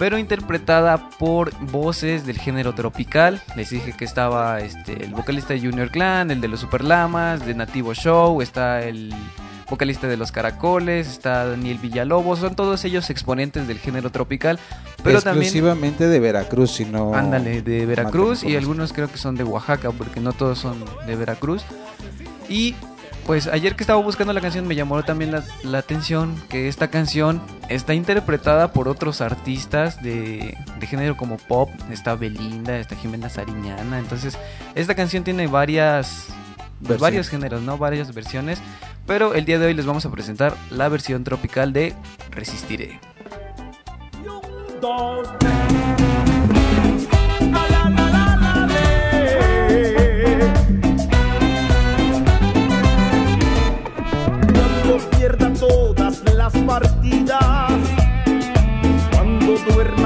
pero interpretada por voces del género tropical. Les dije que estaba este, el vocalista de Junior Clan, el de los Super Lamas, de Nativo Show, está el vocalista de los Caracoles, está Daniel Villalobos, son todos ellos exponentes del género tropical, pero también Exclusivamente de Veracruz, si no... Ándale, de Veracruz y algunos creo que son de Oaxaca, porque no todos son de Veracruz. Y pues ayer que estaba buscando la canción me llamó también la, la atención que esta canción está interpretada por otros artistas de, de género como pop. Está Belinda, está Jimena Sariñana. Entonces, esta canción tiene varias... pues, varios géneros, ¿no? Varias versiones. Pero el día de hoy les vamos a presentar la versión tropical de Resistiré. Las partidas, cuando duerma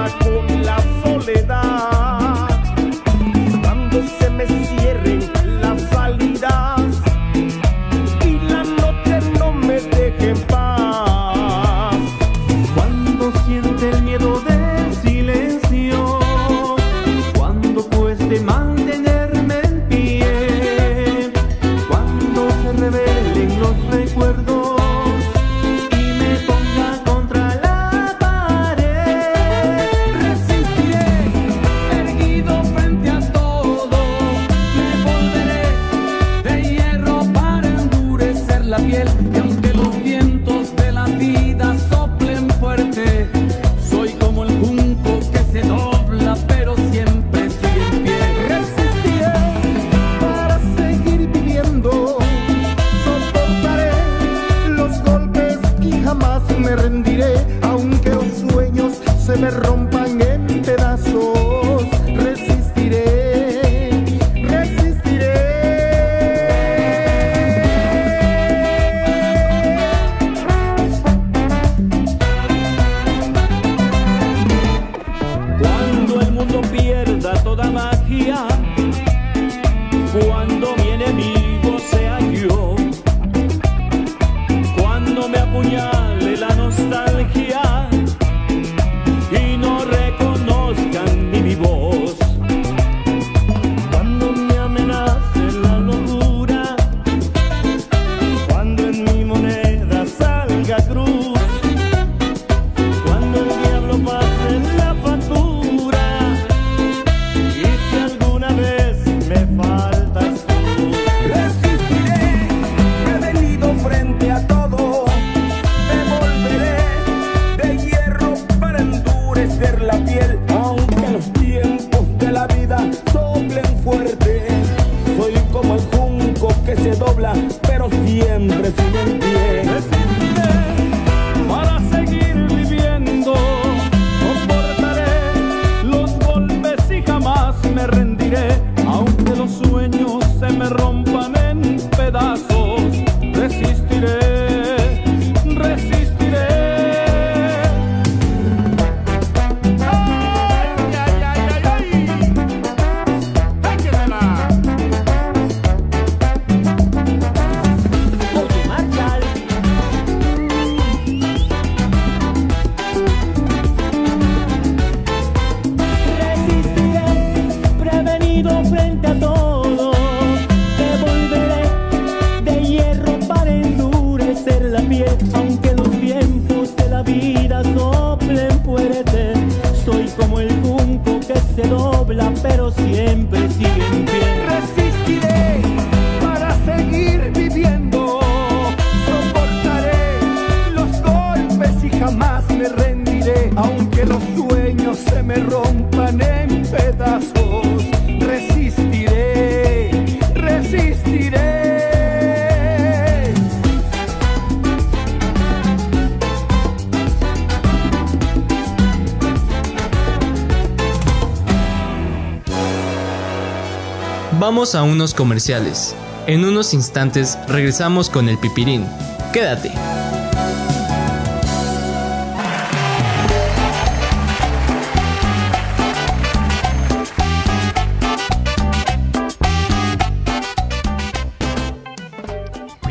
A unos comerciales. En unos instantes regresamos con el pipirín. Quédate.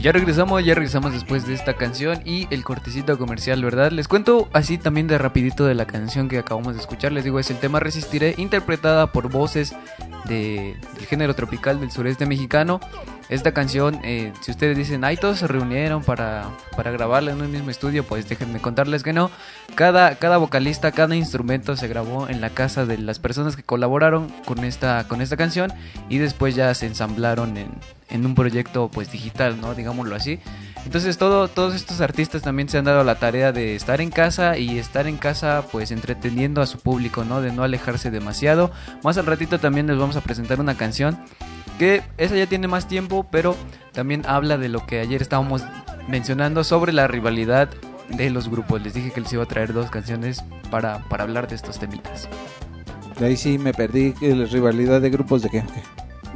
Ya regresamos, ya regresamos después de esta canción y el cortecito comercial, ¿verdad? Les cuento así también de rapidito de la canción que acabamos de escuchar. Les digo, es el tema Resistiré, interpretada por voces de, del género tropical del sureste mexicano. Esta canción, eh, si ustedes dicen, ay, todos se reunieron para, para grabarla en un mismo estudio, pues déjenme contarles que no. Cada, cada vocalista, cada instrumento se grabó en la casa de las personas que colaboraron con esta, con esta canción y después ya se ensamblaron en, en un proyecto pues digital, ¿no? Digámoslo así. Entonces todo, todos estos artistas también se han dado la tarea de estar en casa y estar en casa pues entreteniendo a su público, ¿no? De no alejarse demasiado. Más al ratito también les vamos a presentar una canción que esa ya tiene más tiempo, pero también habla de lo que ayer estábamos mencionando sobre la rivalidad de los grupos. Les dije que les iba a traer dos canciones para, para hablar de estos temitas. De ahí sí me perdí. ¿La rivalidad de grupos de qué?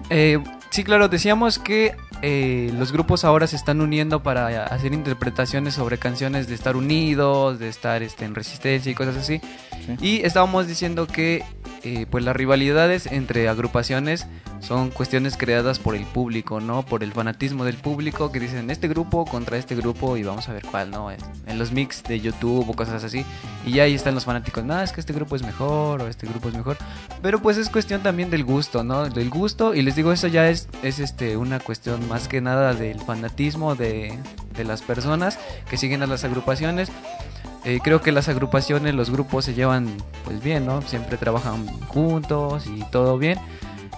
Eh, sí, claro, decíamos que eh, los grupos ahora se están uniendo para hacer interpretaciones sobre canciones de estar unidos, de estar este, en resistencia y cosas así. Y estábamos diciendo que eh, pues las rivalidades entre agrupaciones son cuestiones creadas por el público, ¿no? Por el fanatismo del público que dicen este grupo contra este grupo y vamos a ver cuál, ¿no? En, en los mix de YouTube o cosas así. Y ya ahí están los fanáticos, nada, es que este grupo es mejor o este grupo es mejor. Pero pues es cuestión también del gusto, ¿no? Del gusto y les digo, eso ya es, es este, una cuestión más que nada del fanatismo de, de las personas que siguen a las agrupaciones. Eh, creo que las agrupaciones, los grupos se llevan pues bien, ¿no? Siempre trabajan juntos y todo bien.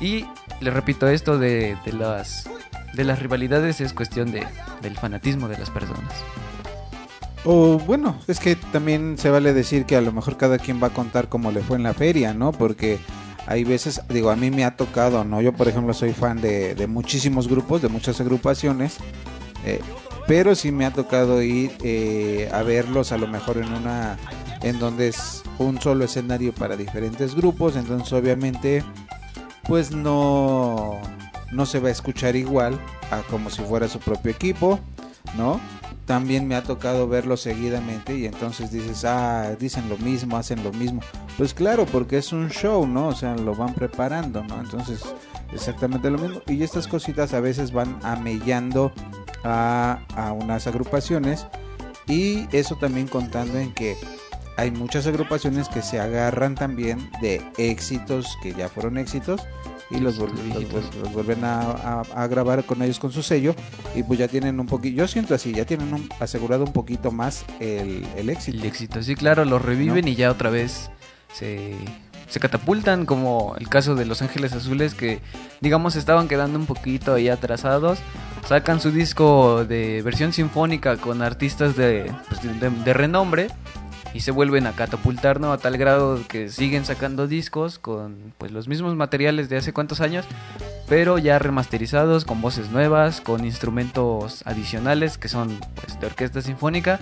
Y les repito, esto de, de las, de las rivalidades es cuestión de, del fanatismo de las personas. O bueno, es que también se vale decir que a lo mejor cada quien va a contar cómo le fue en la feria, ¿no? Porque hay veces, digo, a mí me ha tocado, ¿no? Yo, por ejemplo, soy fan de, de muchísimos grupos, de muchas agrupaciones, eh, pero sí me ha tocado ir eh, a verlos a lo mejor en una, en donde es un solo escenario para diferentes grupos, entonces obviamente, pues no, no se va a escuchar igual a como si fuera su propio equipo, ¿no? También me ha tocado verlo seguidamente y entonces dices, ah, dicen lo mismo, hacen lo mismo. Pues claro, porque es un show, ¿no? O sea, lo van preparando, ¿no? Entonces, exactamente lo mismo. Y estas cositas a veces van amellando a, a unas agrupaciones y eso también contando en que hay muchas agrupaciones que se agarran también de éxitos que ya fueron éxitos y los, vuel- los vuel- los vuelven a, a- a grabar con ellos con su sello y pues ya tienen un poquito, yo siento así, ya tienen un- asegurado un poquito más el, el éxito. El éxito, sí, claro, lo reviven ¿No? y ya otra vez se, se catapultan, como el caso de Los Ángeles Azules, que digamos estaban quedando un poquito ahí atrasados. Sacan su disco de versión sinfónica con artistas de, pues, de renombre y se vuelven a catapultar, ¿no? A tal grado que siguen sacando discos con pues los mismos materiales de hace cuántos años, pero ya remasterizados, con voces nuevas, con instrumentos adicionales que son pues de orquesta sinfónica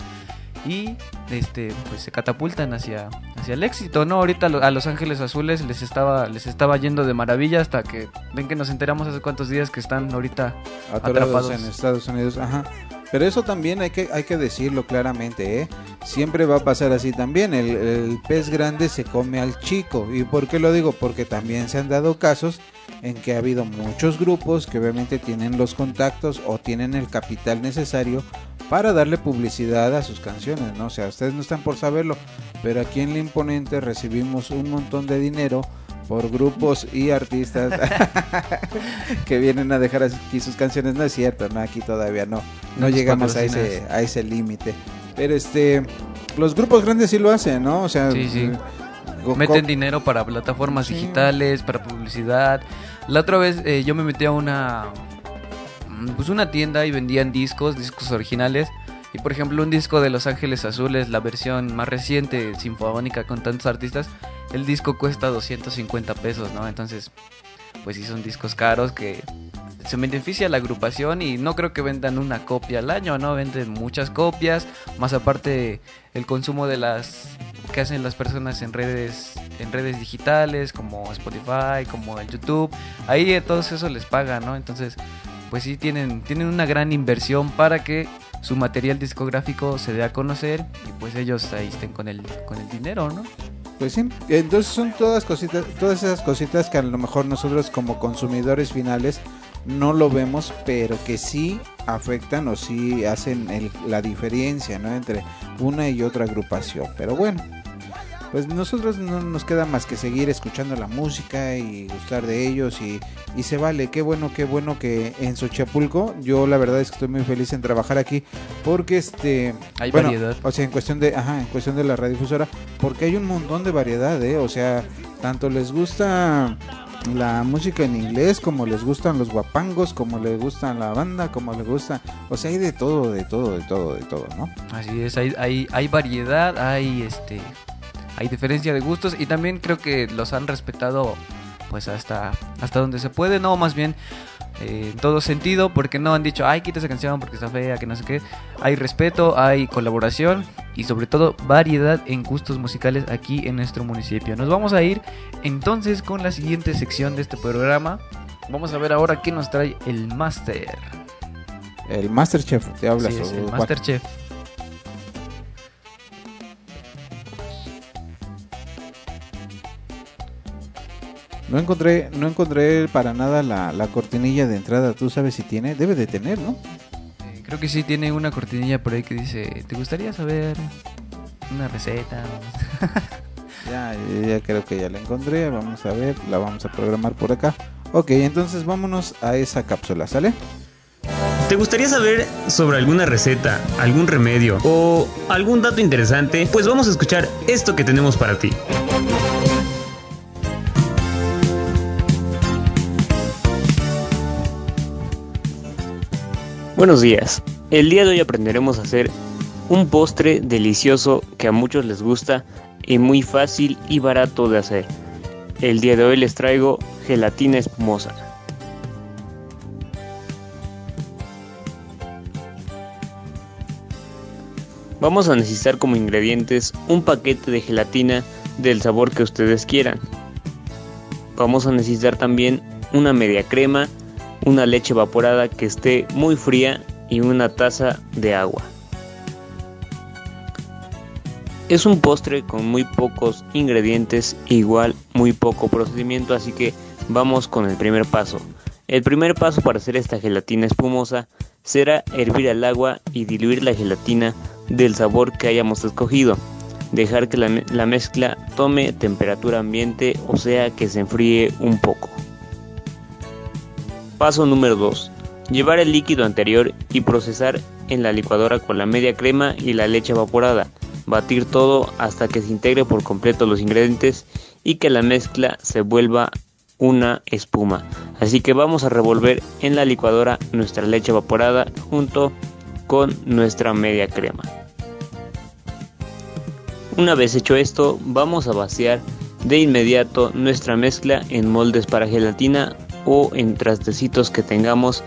y este pues se catapultan hacia hacia el éxito no ahorita a Los Ángeles Azules les estaba les estaba yendo de maravilla hasta que ven que nos enteramos hace cuántos días que están ahorita atorados atrapados en Estados Unidos, ajá. Pero eso también hay que, hay que decirlo claramente, ¿eh? Siempre va a pasar así también. El, el pez grande se come al chico. ¿Y por qué lo digo? Porque también se han dado casos en que ha habido muchos grupos que obviamente tienen los contactos o tienen el capital necesario para darle publicidad a sus canciones, ¿no? O sea, ustedes no están por saberlo, pero aquí en La Imponente recibimos un montón de dinero por grupos y artistas que vienen a dejar aquí sus canciones. No es cierto, no, aquí todavía no. No llegamos a ese, a ese límite. Pero este, los grupos grandes sí lo hacen, ¿no? O sea, Sí, sí. meten dinero para plataformas Sí. digitales para publicidad la otra vez eh, yo me metí a una pues una tienda y vendían discos discos originales y por ejemplo un disco de Los Ángeles Azules la versión más reciente sinfónica con tantos artistas el disco cuesta 250 pesos no entonces pues sí son discos caros que se beneficia la agrupación y no creo que vendan una copia al año, ¿no? Venden muchas copias, más aparte el consumo de las que hacen las personas en redes en redes digitales como Spotify, como el YouTube, ahí a todos eso les paga, ¿no? Entonces, pues sí tienen tienen una gran inversión para que su material discográfico se dé a conocer y pues ellos ahí estén con el con el dinero, ¿no? Pues sí, entonces son todas cositas, todas esas cositas que a lo mejor nosotros como consumidores finales no lo vemos, pero que sí afectan o sí hacen el- la diferencia, ¿no? Entre una y otra agrupación. Pero bueno, pues nosotros no nos queda más que seguir escuchando la música y gustar de ellos y, y se vale, qué bueno, qué bueno que en Xochapulco, yo la verdad es que estoy muy feliz en trabajar aquí porque este Hay bueno, variedad. o sea, en cuestión de, ajá, en cuestión de la radiodifusora, porque hay un montón de variedad, ¿eh? O sea, tanto les gusta la música en inglés, como les gustan los guapangos, como les gustan la banda, como les gusta, o sea, hay de todo, de todo, de todo, de todo, ¿no? Así es, hay, hay, hay variedad, hay este hay diferencia de gustos y también creo que los han respetado pues hasta hasta donde se puede, no, más bien eh, en todo sentido, porque no han dicho, ay, quita esa canción porque está fea, que no sé qué. Hay respeto, hay colaboración y sobre todo variedad en gustos musicales aquí en nuestro municipio. Nos vamos a ir entonces con la siguiente sección de este programa. Vamos a ver ahora qué nos trae el Master. El Masterchef, ¿te hablas? Sí, es el? Masterchef. No encontré, no encontré para nada la, la cortinilla de entrada, ¿tú sabes si tiene? Debe de tener, ¿no? Eh, Creo que sí tiene una cortinilla por ahí que dice, ¿te gustaría saber una receta? Ya, ya, ya creo que ya la encontré, vamos a ver, la vamos a programar por acá. Ok, entonces vámonos a esa cápsula, ¿sale? ¿Te gustaría saber sobre alguna receta, algún remedio o algún dato interesante? Pues vamos a escuchar esto que tenemos para ti. Buenos días. El día de hoy aprenderemos a hacer un postre delicioso que a muchos les gusta y muy fácil y barato de hacer. El día de hoy les traigo gelatina espumosa. Vamos a necesitar como ingredientes un paquete de gelatina del sabor que ustedes quieran. Vamos a necesitar también una media crema, una leche evaporada que esté muy fría y una taza de agua. Es un postre con muy pocos ingredientes, igual muy poco procedimiento, así que vamos con el primer paso. El primer paso para hacer esta gelatina espumosa será hervir el agua y diluir la gelatina del sabor que hayamos escogido. Dejar que la, la mezcla tome temperatura ambiente, o sea que se enfríe un poco. Paso número 2. Llevar el líquido anterior y procesar en la licuadora con la media crema y la leche evaporada. Batir todo hasta que se integre por completo los ingredientes y que la mezcla se vuelva una espuma. Así que vamos a revolver en la licuadora nuestra leche evaporada junto con nuestra media crema. Una vez hecho esto, vamos a vaciar de inmediato nuestra mezcla en moldes para gelatina o en trastecitos que tengamos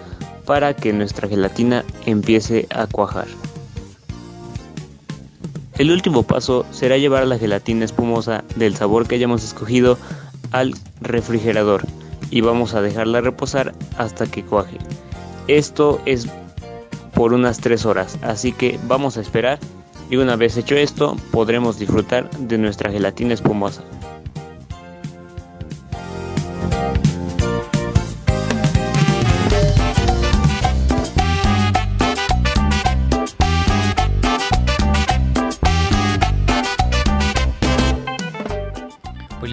para que nuestra gelatina empiece a cuajar. El último paso será llevar la gelatina espumosa del sabor que hayamos escogido al refrigerador y vamos a dejarla reposar hasta que cuaje. Esto es por unas 3 horas, así que vamos a esperar y una vez hecho esto podremos disfrutar de nuestra gelatina espumosa.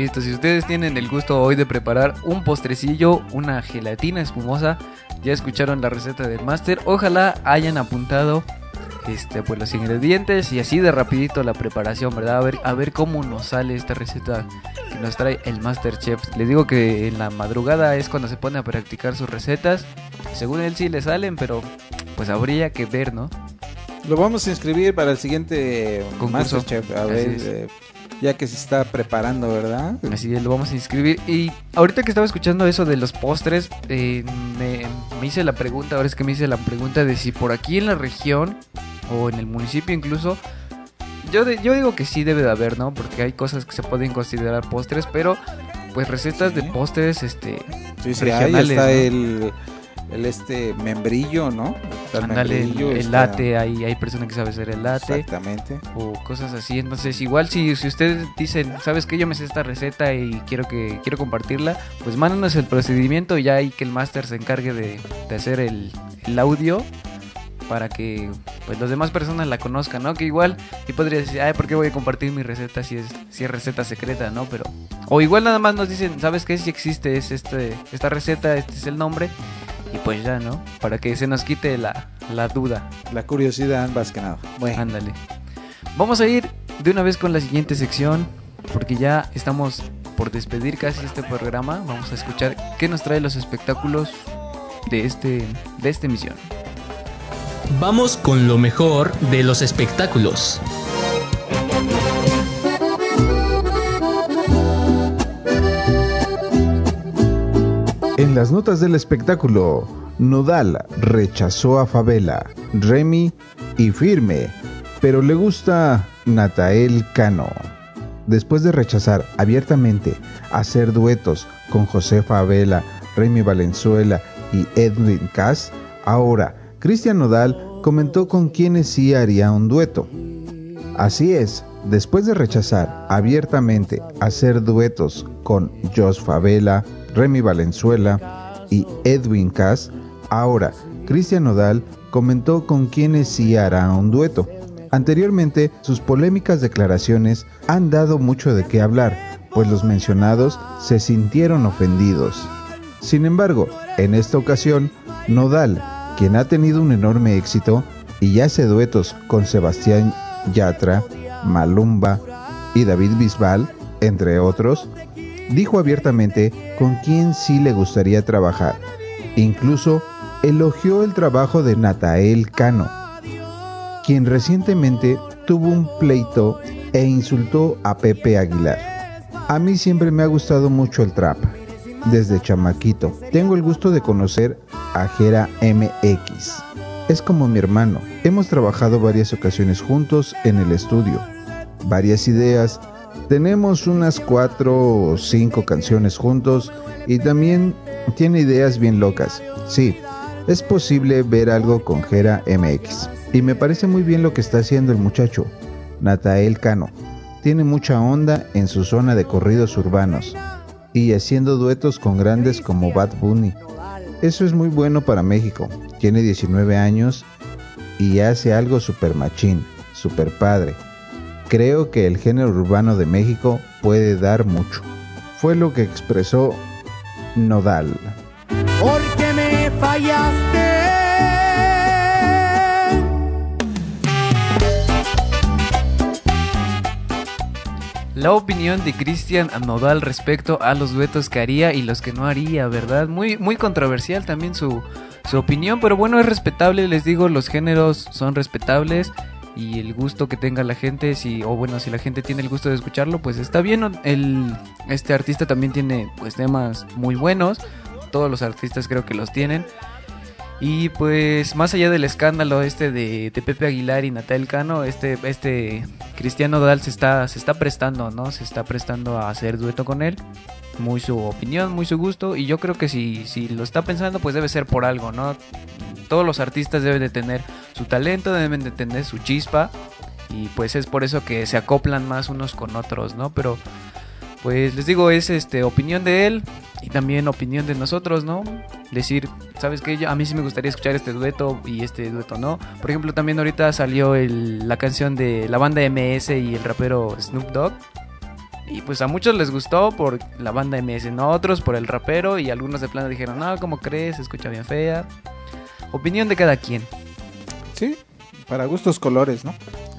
Listo, si ustedes tienen el gusto hoy de preparar un postrecillo, una gelatina espumosa, ya escucharon la receta del máster, ojalá hayan apuntado este pues los ingredientes y así de rapidito la preparación, ¿verdad? A ver, a ver cómo nos sale esta receta que nos trae el Master Chef. Les digo que en la madrugada es cuando se pone a practicar sus recetas. Según él sí le salen, pero pues habría que ver, ¿no? Lo vamos a inscribir para el siguiente Concurso. Masterchef, a ver, ya que se está preparando, ¿verdad? Así es, lo vamos a inscribir. Y ahorita que estaba escuchando eso de los postres, eh, me, me hice la pregunta, ahora es que me hice la pregunta de si por aquí en la región o en el municipio incluso, yo, de- yo digo que sí debe de haber, ¿no? Porque hay cosas que se pueden considerar postres, pero pues recetas de postres, este, Sí, sí, ahí regionales. está ¿no? el, el este membrillo, ¿no? Está el Ándale, el, el está- late, hay, hay personas que saben hacer el late. Exactamente. o cosas así. Entonces, igual si, si ustedes dicen, ¿sabes que Yo me sé esta receta y quiero que quiero compartirla, pues mándanos el procedimiento y ya hay que el máster se encargue de, de hacer el, el audio para que pues las demás personas la conozcan, ¿no? Que igual y podría decir, ay, ¿por qué voy a compartir mi receta si es si es receta secreta, ¿no? Pero o igual nada más nos dicen, ¿sabes qué? Si existe es este esta receta, este es el nombre y pues ya, ¿no? Para que se nos quite la, la duda. La curiosidad más que nada. Bueno, Ándale. Vamos a ir de una vez con la siguiente sección, porque ya estamos por despedir casi este programa. Vamos a escuchar qué nos trae los espectáculos de este de esta emisión. Vamos con lo mejor de los espectáculos. En las notas del espectáculo, Nodal rechazó a Favela, Remy y Firme, pero le gusta Natael Cano. Después de rechazar abiertamente hacer duetos con José Favela, Remy Valenzuela y Edwin Cass, ahora Cristian Nodal comentó con quienes sí haría un dueto. Así es, después de rechazar abiertamente hacer duetos con Jos Favela, Remy Valenzuela y Edwin Cass, ahora Cristian Nodal comentó con quienes sí hará un dueto. Anteriormente, sus polémicas declaraciones han dado mucho de qué hablar, pues los mencionados se sintieron ofendidos. Sin embargo, en esta ocasión, Nodal, quien ha tenido un enorme éxito y hace duetos con Sebastián Yatra, Malumba y David Bisbal, entre otros, dijo abiertamente con quién sí le gustaría trabajar. Incluso elogió el trabajo de Natael Cano, quien recientemente tuvo un pleito e insultó a Pepe Aguilar. A mí siempre me ha gustado mucho el trap, desde chamaquito. Tengo el gusto de conocer a Jera MX. Es como mi hermano. Hemos trabajado varias ocasiones juntos en el estudio. Varias ideas. Tenemos unas cuatro o cinco canciones juntos y también tiene ideas bien locas. Sí, es posible ver algo con Jera MX. Y me parece muy bien lo que está haciendo el muchacho, Natael Cano. Tiene mucha onda en su zona de corridos urbanos y haciendo duetos con grandes como Bad Bunny. Eso es muy bueno para México. Tiene 19 años y hace algo super machín, super padre. Creo que el género urbano de México puede dar mucho. Fue lo que expresó Nodal. porque me fallaste. La opinión de Cristian Nodal respecto a los duetos que haría y los que no haría, ¿verdad? Muy, muy controversial también su, su opinión, pero bueno, es respetable, les digo, los géneros son respetables y el gusto que tenga la gente, si, o bueno, si la gente tiene el gusto de escucharlo, pues está bien. El, este artista también tiene pues temas muy buenos, todos los artistas creo que los tienen. Y pues más allá del escándalo este de, de Pepe Aguilar y Natal Cano, este, este Cristiano Dal se está, se está prestando, ¿no? Se está prestando a hacer dueto con él. Muy su opinión, muy su gusto. Y yo creo que si, si lo está pensando, pues debe ser por algo, ¿no? Todos los artistas deben de tener su talento, deben de tener su chispa. Y pues es por eso que se acoplan más unos con otros, ¿no? Pero pues les digo, es este opinión de él y también opinión de nosotros, ¿no? Decir, ¿sabes qué? Yo- a mí sí me gustaría escuchar este dueto y este dueto no. Por ejemplo, también ahorita salió el- la canción de la banda MS y el rapero Snoop Dogg. Y pues a muchos les gustó por la banda MS, no a otros por el rapero y algunos de plano dijeron, no, ¿cómo crees? Se escucha bien fea. Opinión de cada quien. Sí, para gustos colores, ¿no?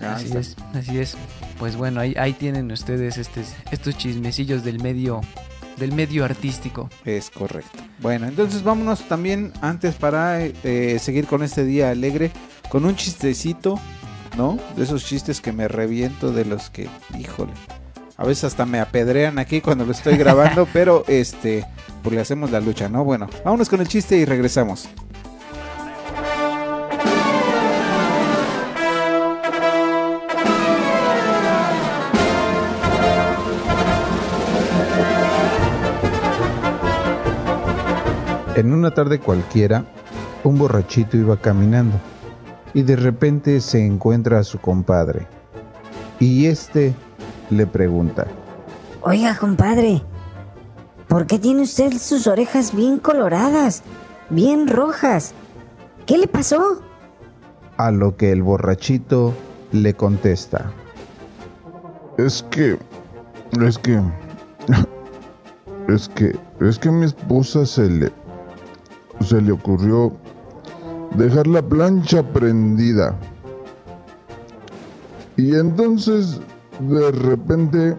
Así está. es, así es. Pues bueno, ahí, ahí tienen ustedes este, estos chismecillos del medio, del medio artístico. Es correcto. Bueno, entonces vámonos también antes para eh, seguir con este día alegre, con un chistecito, ¿no? De esos chistes que me reviento, de los que, híjole, a veces hasta me apedrean aquí cuando lo estoy grabando, pero este, pues le hacemos la lucha, ¿no? Bueno, vámonos con el chiste y regresamos. En una tarde cualquiera, un borrachito iba caminando y de repente se encuentra a su compadre. Y este le pregunta, Oiga, compadre, ¿por qué tiene usted sus orejas bien coloradas, bien rojas? ¿Qué le pasó? a lo que el borrachito le contesta. Es que. Es que. Es que. Es que a mi esposa se le. Se le ocurrió dejar la plancha prendida. Y entonces, de repente.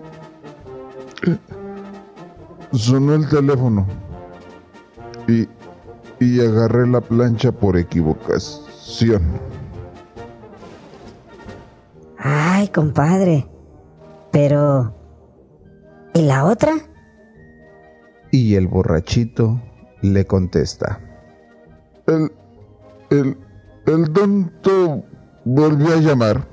Sonó el teléfono. Y. Y agarré la plancha por equivocación. Ay, compadre. Pero... ¿Y la otra? Y el borrachito le contesta. El, el, el tonto volvió a llamar.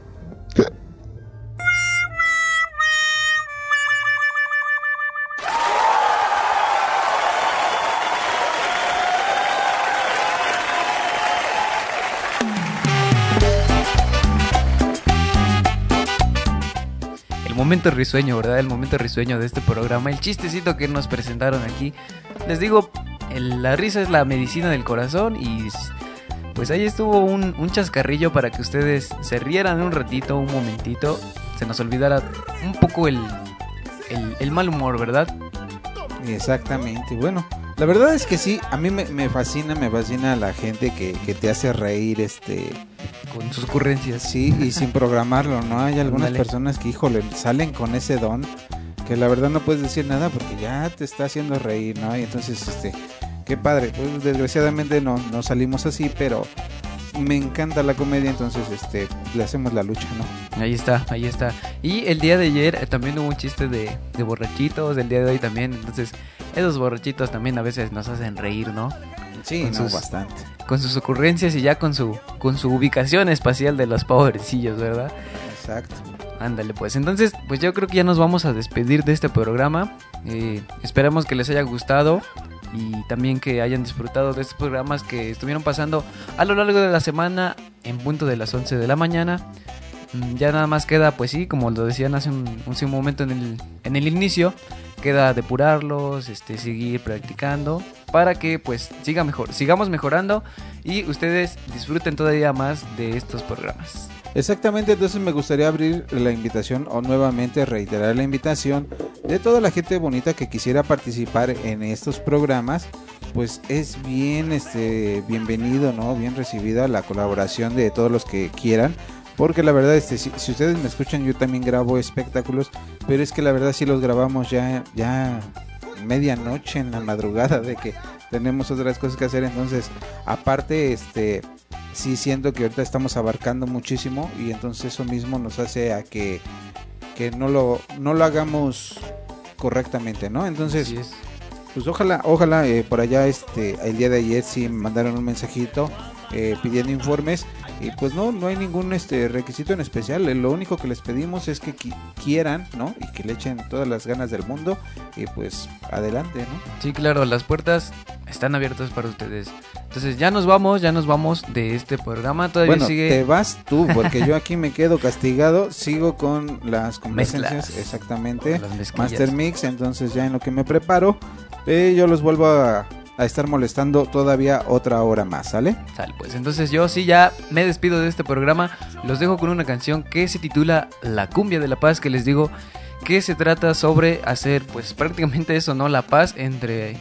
El momento risueño, ¿verdad? El momento risueño de este programa. El chistecito que nos presentaron aquí. Les digo, el- la risa es la medicina del corazón y pues ahí estuvo un, un chascarrillo para que ustedes se rieran un ratito, un momentito. Se nos olvidara un poco el, el, el mal humor, ¿verdad? Exactamente. Bueno, la verdad es que sí, a mí me, me fascina, me fascina la gente que, que te hace reír, este... Con sus ocurrencias. Sí, y sin programarlo, ¿no? Hay algunas personas que, híjole, salen con ese don que la verdad no puedes decir nada porque ya te está haciendo reír, ¿no? Y entonces, este, qué padre. Pues, desgraciadamente no, no salimos así, pero me encanta la comedia, entonces, este, le hacemos la lucha, ¿no? Ahí está, ahí está. Y el día de ayer eh, también hubo un chiste de, de borrachitos, el día de hoy también. Entonces, esos borrachitos también a veces nos hacen reír, ¿no? Sí, Con no, sus- bastante. Con sus ocurrencias y ya con su, con su ubicación espacial de los pobrecillos, ¿verdad? Exacto. Ándale, pues. Entonces, pues yo creo que ya nos vamos a despedir de este programa. Eh, esperamos que les haya gustado y también que hayan disfrutado de estos programas que estuvieron pasando a lo largo de la semana en punto de las 11 de la mañana. Mm, Ya nada más queda, pues sí, como lo decían hace un, un momento en el, en el inicio, queda depurarlos, este, seguir practicando para que pues siga mejor, sigamos mejorando y ustedes disfruten todavía más de estos programas. Exactamente, entonces me gustaría abrir la invitación o nuevamente reiterar la invitación de toda la gente bonita que quisiera participar en estos programas, pues es bien este bienvenido, ¿no? Bien recibida la colaboración de todos los que quieran. Porque la verdad, este, si, si ustedes me escuchan, yo también grabo espectáculos, pero es que la verdad sí los grabamos ya, ya medianoche en la madrugada de que tenemos otras cosas que hacer. Entonces, aparte, este, sí siento que ahorita estamos abarcando muchísimo y entonces eso mismo nos hace a que, que no lo, no lo hagamos correctamente, ¿no? Entonces, pues ojalá, ojalá eh, por allá este el día de ayer sí me mandaron un mensajito eh, pidiendo informes y pues no no hay ningún este requisito en especial. Eh, Lo único que les pedimos es que qui- quieran, ¿no? Y que le echen todas las ganas del mundo y pues adelante, ¿no? Sí, claro, las puertas están abiertas para ustedes. Entonces ya nos vamos, ya nos vamos de este programa. Todavía Bueno, sigue. te vas tú porque yo aquí me quedo castigado. Sigo con las complacencias, Mezclas. exactamente. Las. Master Mix, entonces ya en lo que me preparo, eh, yo los vuelvo a, a estar molestando todavía otra hora más, ¿sale? Sale, pues entonces yo sí ya me despido de este programa. Los dejo con una canción que se titula La cumbia de la paz, que les digo que se trata sobre hacer pues prácticamente eso, ¿no? La paz entre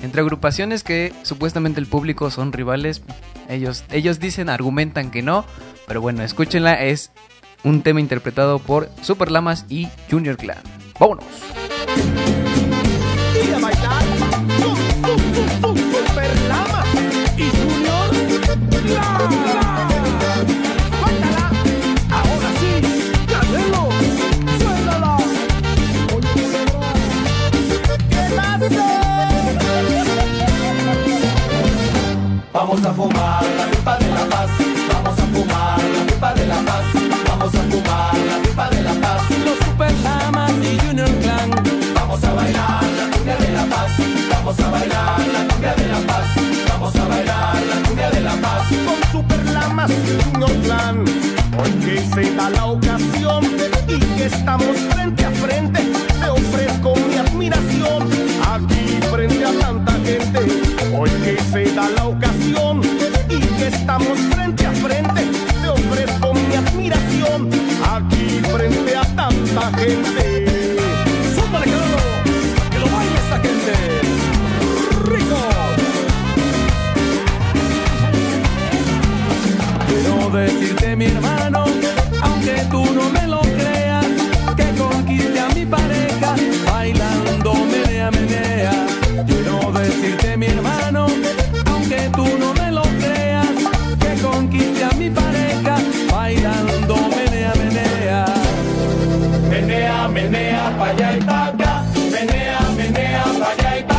entre agrupaciones que supuestamente el público son rivales. Ellos ellos dicen, argumentan que no, pero bueno, escúchenla, es un tema interpretado por Super Lamas y Junior Clan. Vámonos. Y a bailar con su, su, su, super lama y Junior Clan. Suéltala, ahora sí, Canelo, suéltala. Oye, Vamos a fumar la pipa de la paz. Vamos a fumar la pipa de la paz. Vamos a fumar la pipa de la paz. Los super lamas y Junior Clan. Vamos a bailar la cumbia de la paz. Vamos a bailar la cumbia de la paz. Vamos a bailar la cumbia de la paz. Con superlamas y un plan. Porque se da la ocasión y que estamos frente a frente. Te ofrezco mi admiración aquí frente a tanta gente. Hoy que se da la ocasión y que estamos frente a frente. Te ofrezco mi admiración aquí frente a tanta gente. ¡Súbale, que lo baile esa gente! Quiero decirte, mi hermano, aunque tú no me lo creas, que conquiste a mi pareja bailando menea, menea. Quiero decirte, mi hermano, aunque tú no me lo creas, que conquiste a mi pareja bailando menea, menea. Menea, menea, pa' allá y pa' acá. Menea, menea, pa' allá y pa'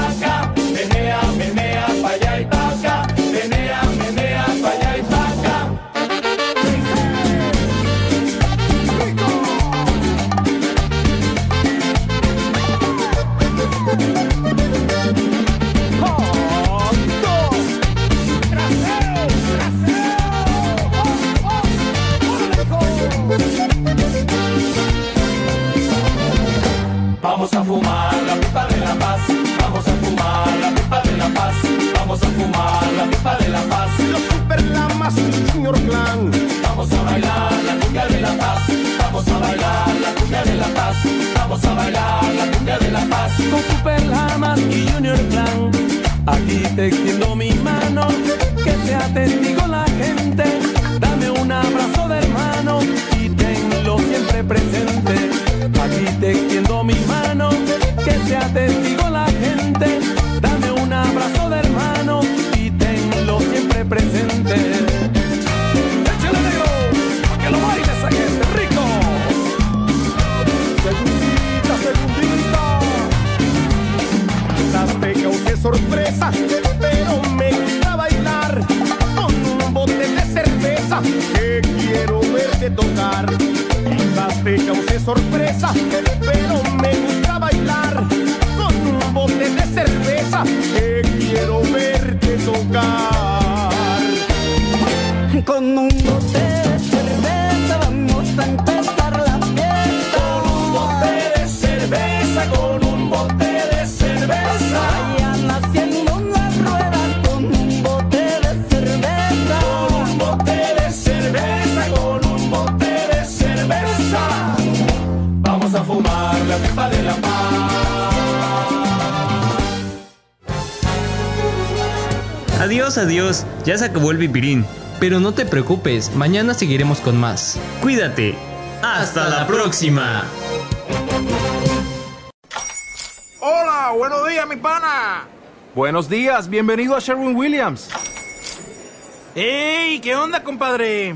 fumar la pipa de la paz. Vamos a fumar la pipa de la paz. Vamos a fumar la pipa de la paz. Los super lamas y Junior Clan. Vamos a bailar la cumbia de la paz. Vamos a bailar la cumbia de la paz. Vamos a bailar la cumbia de la paz. con Super Lamas y Junior Clan. Aquí te extiendo mi mano, que sea testigo sea testigo la gente. Dame un abrazo de hermano y tenlo siempre presente. ¡Échale negro! ¡Pa' que lo baile esa gente! ¡Rico! Segundita, segundita. Quizás te causé sorpresa, pero me gusta bailar con un bote de cerveza que quiero verte tocar. Quizás te causé sorpresa, pero verte Adiós, adiós, ya se acabó el pipirín. Pero no te preocupes, mañana seguiremos con más. Cuídate. Hasta la próxima. Hola, buenos días, mi pana. Buenos días, bienvenido a Sherwin Williams. ¡Ey! ¿Qué onda, compadre?